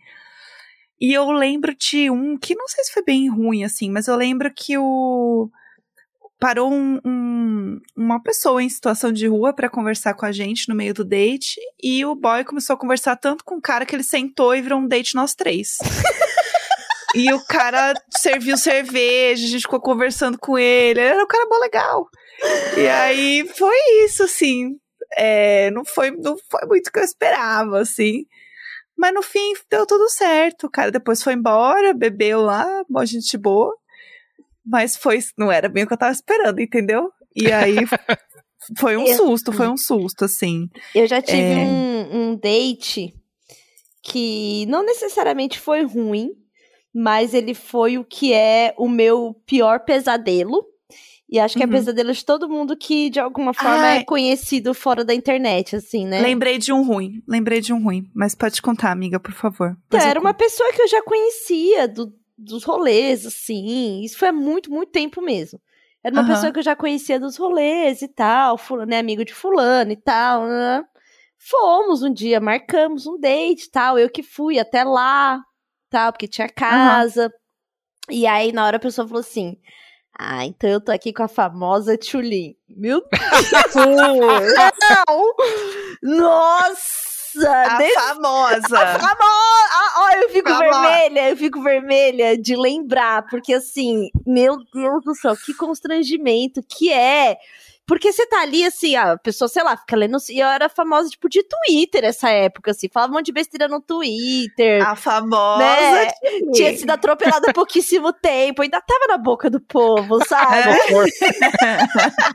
E eu lembro de um que não sei se foi bem ruim, assim, mas eu lembro que o. Parou um- um- uma pessoa em situação de rua pra conversar com a gente no meio do date. E o boy começou a conversar tanto com o cara que ele sentou e virou um date nós três. <laughs> e o cara serviu cerveja, a gente ficou conversando com ele. Era um cara bom legal. E aí foi isso, assim. É, não, foi, não foi muito o que eu esperava, assim. Mas no fim deu tudo certo. O cara depois foi embora, bebeu lá, boa gente boa. Mas foi, não era bem o que eu tava esperando, entendeu? E aí <laughs> foi um Eu- susto, foi um susto, assim. Eu já tive É. um, um date que não necessariamente foi ruim, mas ele foi o que é o meu pior pesadelo. E acho que é Uhum. pesadelo de todo mundo que, de alguma forma, Ai. é conhecido fora da internet, assim, né? Lembrei de um ruim, lembrei de um ruim. Mas pode contar, amiga, por favor. Então, era uma pessoa que eu já conhecia do- dos rolês, assim. Isso foi há muito, muito tempo mesmo. Era uma Aham. pessoa que eu já conhecia dos rolês e tal, fulano é amigo de fulano e tal. né? Fomos um dia, marcamos um date e tal. Eu que fui até lá, tal, porque tinha casa. E aí, na hora, a pessoa falou assim: Ah, então eu tô aqui com a famosa Tchulin. Meu Deus! <laughs> <laughs> Não! Nossa! A desse- famosa. a famosa! Ah, ó, eu fico Famosa. vermelha, eu fico vermelha de lembrar, porque assim, meu Deus do céu, que constrangimento que é. Porque você tá ali, assim, a pessoa, sei lá, fica lendo. E eu era famosa, tipo, de Twitter essa época, assim. Falava um monte de besteira no Twitter. A famosa. Né? Tinha sido atropelada há pouquíssimo tempo, ainda tava na boca do povo, sabe? <laughs>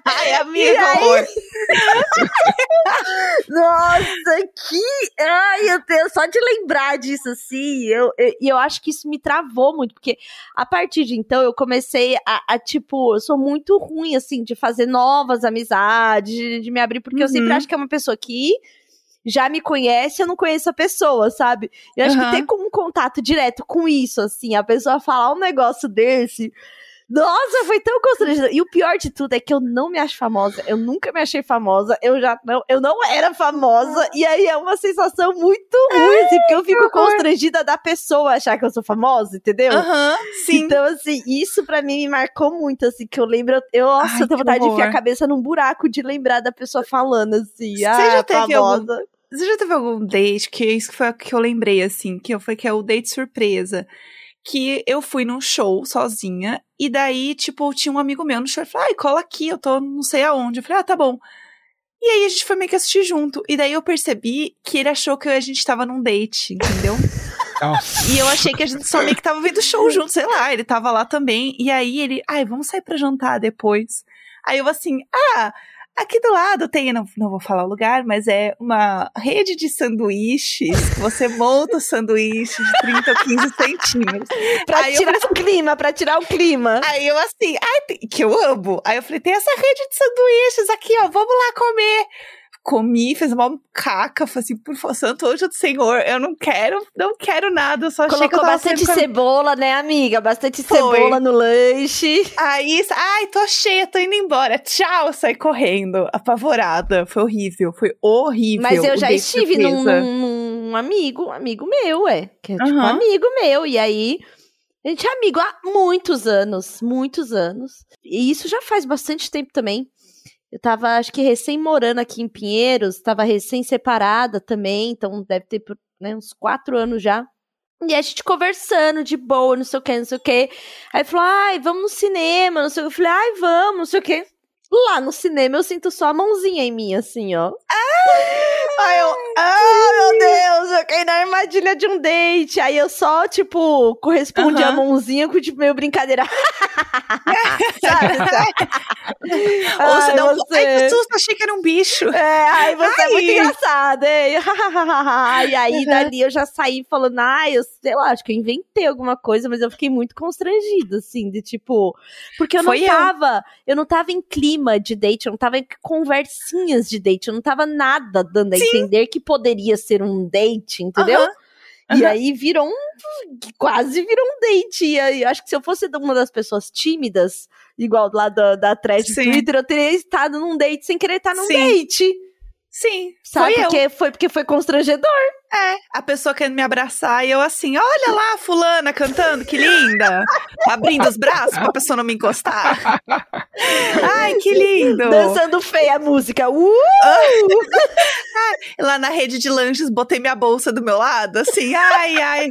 Ai, E amiga, aí? horror. <laughs> Nossa, que. Ai, meu Deus, só de lembrar disso, assim, eu, eu, e eu acho que isso me travou muito, porque a partir de então eu comecei a, a, tipo, eu sou muito ruim, assim, de fazer novas amizades, de, me abrir, porque eu sempre Uhum. acho que é uma pessoa que já me conhece, eu não conheço a pessoa, sabe? Eu acho Aham. que ter como um contato direto com isso, assim, a pessoa falar um negócio desse. Nossa, foi tão constrangedor. E o pior de tudo é que eu não me acho famosa. Eu nunca me achei famosa. Eu já não, eu não era famosa. E aí é uma sensação muito ruim, assim, porque eu fico horror. constrangida da pessoa achar que eu sou famosa, entendeu? Aham, sim. Então, assim, isso pra mim me marcou muito, assim, que eu lembro, eu, nossa, Ai, eu tenho vontade de enfiar a horror. cabeça num buraco de lembrar da pessoa falando, assim, Você ah, já teve algum- famosa. Você já teve algum date que isso foi o que eu lembrei, assim, que foi que é o date surpresa. Que eu fui num show sozinha, e daí, tipo, tinha um amigo meu no show, ele falou, ai, cola aqui, eu tô não sei aonde. Eu falei, ah, tá bom. E aí a gente foi meio que assistir junto. E daí eu percebi que ele achou que a gente tava num date, entendeu? <laughs> Nossa. E eu achei que a gente só meio que tava vendo show junto, sei lá, ele tava lá também. E aí ele, ai, vamos sair pra jantar depois. Aí eu assim, ah, aqui do lado tem, não, não vou falar o lugar, mas é uma rede de sanduíches. que Você monta o sanduíche de 30 ou 15 centímetros. <laughs> Pra Aí eu tirar o clima, pra tirar o clima. Aí eu assim, ai, que eu amo. Aí eu falei, tem essa rede de sanduíches aqui, ó, vamos lá comer. Comi, fez uma caca, falei assim, por favor, santo anjo do Senhor, eu não quero, não quero nada, eu só achei que Colocou bastante com cebola, né, amiga? Bastante Foi. cebola no lanche. Aí, ai, tô cheia, tô indo embora. Tchau, saí correndo, apavorada. Foi horrível, foi horrível. Mas eu já estive num, surpresa. num- num amigo, um amigo meu, é. Que é tipo um amigo meu. E aí, a gente é amigo há muitos anos, muitos anos. E isso já faz bastante tempo também. Eu tava, acho que recém morando aqui em Pinheiros, tava recém separada também, então deve ter né, uns quatro anos já. E a gente conversando de boa, não sei o que, não sei o que. Aí falou, ai, vamos no cinema, não sei o que. Eu falei, ai, vamos, não sei o que. Lá no cinema eu sinto só a mãozinha em mim, assim, ó. Aí eu, ah, meu Deus, eu caí na armadilha de um date. Aí eu só, tipo, correspondi a Aham. mãozinha com, tipo, meio brincadeira. <laughs> <laughs> Sabe? Ou você Ai, dá um. você- Ai, que susto, achei que era um bicho. É, ai, você é muito Ai. engraçada, hein? <laughs> e aí, dali eu já saí falando, ai, eu sei lá, acho que eu inventei alguma coisa, mas eu fiquei muito constrangida, assim, de tipo. Porque eu Foi não eu. tava, eu não tava em clima de date, eu não tava em conversinhas de date, eu não tava nada dando a entender que poderia ser um date, entendeu? Aham. E aí virou um. Quase virou um date. E aí, eu acho que se eu fosse uma das pessoas tímidas, igual lá da, da thread do. Twitter, eu teria estado num date sem querer estar num Sim. date. Sim, Sabe? foi eu. porque, foi porque foi constrangedor. É, a pessoa querendo me abraçar e eu assim, olha lá a fulana cantando, que linda. Abrindo os braços pra pessoa não me encostar. <laughs> Ai, que lindo. Dançando feia a música. Uh! <laughs> Lá na rede de lanches, botei minha bolsa do meu lado, assim, ai, ai.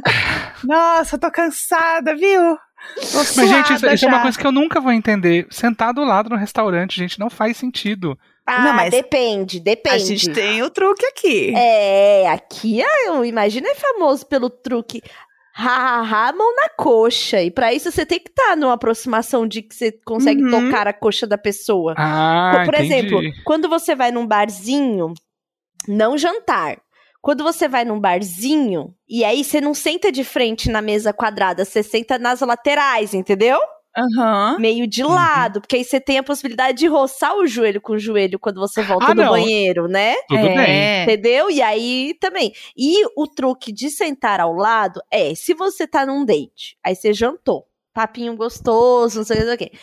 Nossa, tô cansada, viu? Tô Mas, gente, isso, suada isso é uma coisa que eu nunca vou entender. Sentar do lado no restaurante, gente, não faz sentido. Ah, Não, mas depende, depende. A gente tem o truque aqui. É, aqui ah, eu imagino é famoso pelo truque. Ha, ha, ha, mão na coxa. E pra isso você tem que estar numa aproximação de que você consegue Uhum. tocar a coxa da pessoa. Ah, Por entendi. exemplo, quando você vai num barzinho, não jantar. Quando você vai num barzinho, e aí você não senta de frente na mesa quadrada, você senta nas laterais, entendeu? Aham. Meio de lado, porque aí você tem a possibilidade de roçar o joelho com o joelho quando você volta Ah, do não. banheiro, né? Tudo bem. É. Entendeu? E aí também. E o truque de sentar ao lado é: se você tá num date, aí você jantou, papinho gostoso, não sei o que, não sei o que.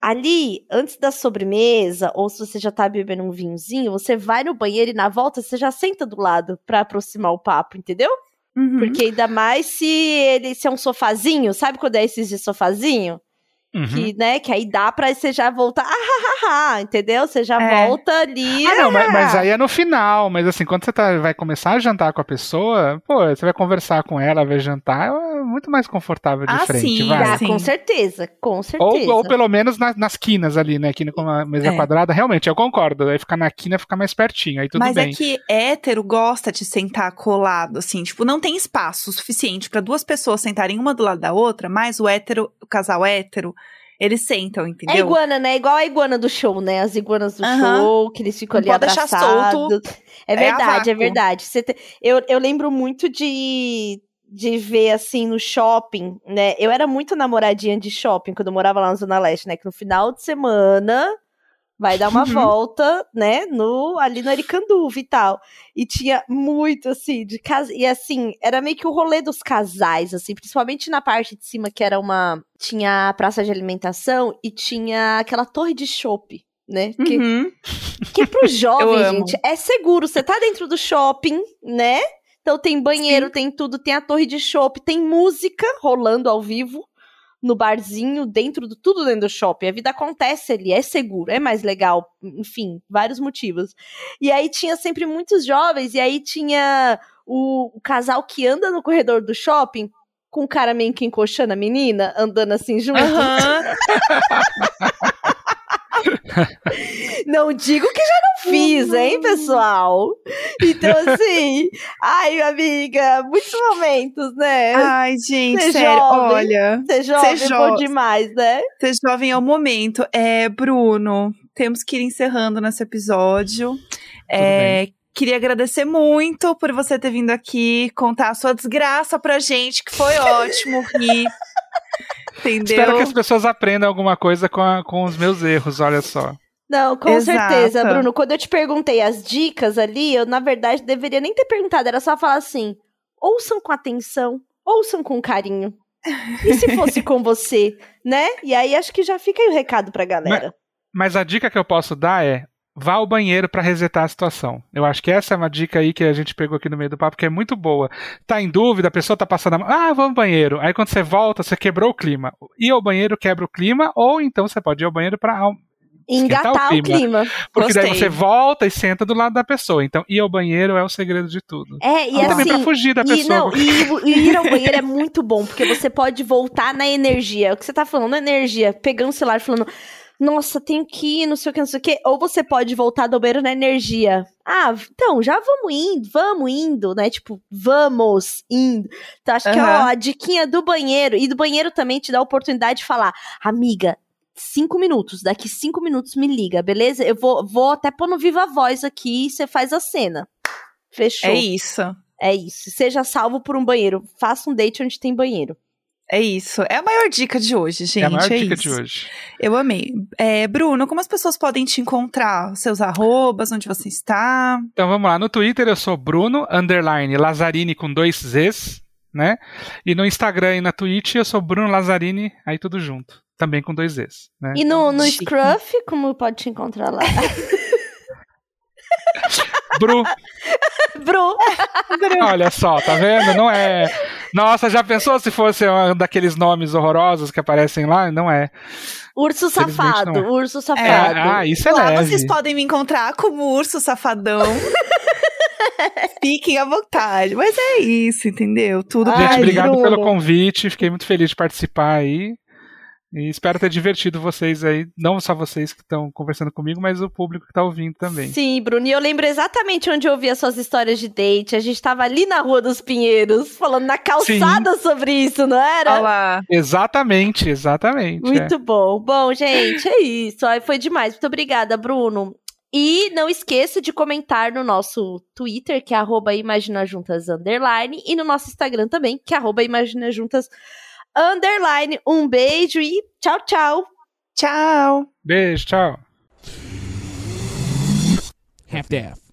Ali, antes da sobremesa, ou se você já tá bebendo um vinhozinho, você vai no banheiro e na volta você já senta do lado pra aproximar o papo, entendeu? Uhum. Porque ainda mais se ele se é um sofazinho, sabe quando é esses de sofazinho? Uhum. Que, né, que aí dá pra você já voltar, ah, ah, ah, entendeu? Você já é. volta ali. Ah, não, mas, mas, aí é no final. Mas assim, quando você tá, vai começar a jantar com a pessoa, pô, você vai conversar com ela, vai jantar, é muito mais confortável de ah, frente, sim, vai. Ah, com certeza, com certeza. Ou, ou pelo menos nas, nas quinas ali, né, quina com uma mesa é. quadrada, realmente, eu concordo. Aí ficar na quina fica mais pertinho, aí tudo mas bem. Mas é que hétero gosta de sentar colado, assim, tipo, não tem espaço suficiente para duas pessoas sentarem uma do lado da outra, mas o hétero, o casal hétero eles sentam, é entendeu? É iguana, né? Igual a iguana do show, né? As iguanas do show, que eles ficam Não ali abraçados. Solto, é verdade, é, é verdade. Te... Eu, eu lembro muito de, de ver, assim, no shopping, né? Eu era muito namoradinha de shopping quando eu morava lá na Zona Leste, né? Que no final de semana vai dar uma uhum. volta, né, no ali no Aricanduva e tal. E tinha muito assim de casa e assim, era meio que o rolê dos casais assim, principalmente na parte de cima que era uma tinha a praça de alimentação e tinha aquela torre de chopp, né? Que, uhum. que pro <laughs> jovem, gente, é seguro. Você tá dentro do shopping, né? Então tem banheiro, Sim. tem tudo, tem a torre de chopp, tem música rolando ao vivo no barzinho, dentro do tudo dentro do shopping. A vida acontece ali, é seguro, é mais legal, enfim, vários motivos. E aí tinha sempre muitos jovens, e aí tinha o, o casal que anda no corredor do shopping com o cara meio que encoxando a menina, andando assim junto. Uhum. <laughs> <laughs> não digo que já não fiz, hein, pessoal? Então, <laughs> assim, ai, amiga, muitos momentos, né? Ai, gente, ser sério, jovem, olha. Ser jovem ser é bom demais, né? Ser jovem é o momento. É, Bruno, temos que ir encerrando nesse episódio. É, queria agradecer muito por você ter vindo aqui contar a sua desgraça pra gente, que foi ótimo rir. <laughs> Entendeu? Espero que as pessoas aprendam alguma coisa com, a, com os meus erros, olha só. Não, com Exato. certeza, Bruno. Quando eu te perguntei as dicas ali, eu, na verdade, deveria nem ter perguntado. Era só falar assim: ouçam com atenção, ouçam com carinho. E se fosse com você, né? E aí acho que já fica aí o recado pra galera. Mas, mas a dica que eu posso dar é: vá ao banheiro para resetar a situação. Eu acho que essa é uma dica aí que a gente pegou aqui no meio do papo que é muito boa. Tá em dúvida, a pessoa tá passando a mão, ah, vamos ao banheiro. Aí quando você volta, você quebrou o clima. Ir ao banheiro quebra o clima, ou então você pode ir ao banheiro para engatar o clima. O clima. Porque Gostei. daí você volta e senta do lado da pessoa. Então, ir ao banheiro é o segredo de tudo. É, e, e assim, também pra fugir da pessoa. E, não, e, e, ir ao banheiro é muito bom, porque você pode voltar na energia. É o que você tá falando, na energia. Pegando o celular falando nossa, tenho que ir, não sei o que, não sei o que. Ou você pode voltar do banheiro na energia. Ah, então, já vamos indo, vamos indo, né? Tipo, vamos indo. Então, acho uhum. que, ó, a diquinha do banheiro. E do banheiro também te dá a oportunidade de falar, amiga, cinco minutos, daqui cinco minutos me liga, beleza? Eu vou, vou até pôr no Viva Voz aqui e você faz a cena. Fechou. É isso. É isso. Seja salvo por um banheiro. Faça um date onde tem banheiro. É isso. É a maior dica de hoje, gente. É a maior é dica isso. de hoje. Eu amei. É, Bruno, como as pessoas podem te encontrar? Seus arrobas, onde você está? Então vamos lá. No Twitter eu sou Bruno, underline, Lazzarini com dois Zs, né? E no Instagram e na Twitch eu sou Bruno Lazzarini, aí tudo junto. Também com dois Zs. Né? E no, no Scruff, como pode te encontrar lá? <laughs> <laughs> Bru. Bru. Olha só, tá vendo? Não é. Nossa, já pensou se fosse um daqueles nomes horrorosos que aparecem lá? Não é. Urso safado, é. urso safado. É, ah, isso é Lá leve. vocês podem me encontrar como urso safadão. <laughs> Fiquem à vontade. Mas é isso, entendeu? Tudo Gente, obrigado Bruno. pelo convite. Fiquei muito feliz de participar aí. E espero ter divertido vocês aí, não só vocês que estão conversando comigo, mas o público que está ouvindo também. Sim, Bruno, e eu lembro exatamente onde eu ouvi as suas histórias de date. A gente estava ali na Rua dos Pinheiros, falando na calçada Sim. sobre isso, não era? Olá. Exatamente, exatamente. Muito é. bom. Bom, gente, é isso. Foi demais. Muito obrigada, Bruno. E não esqueça de comentar no nosso Twitter, que é arroba imaginajuntas, e no nosso Instagram também, que é arroba imaginajuntas, underline. Um beijo e tchau, tchau. Tchau. Beijo, tchau. Half-Death.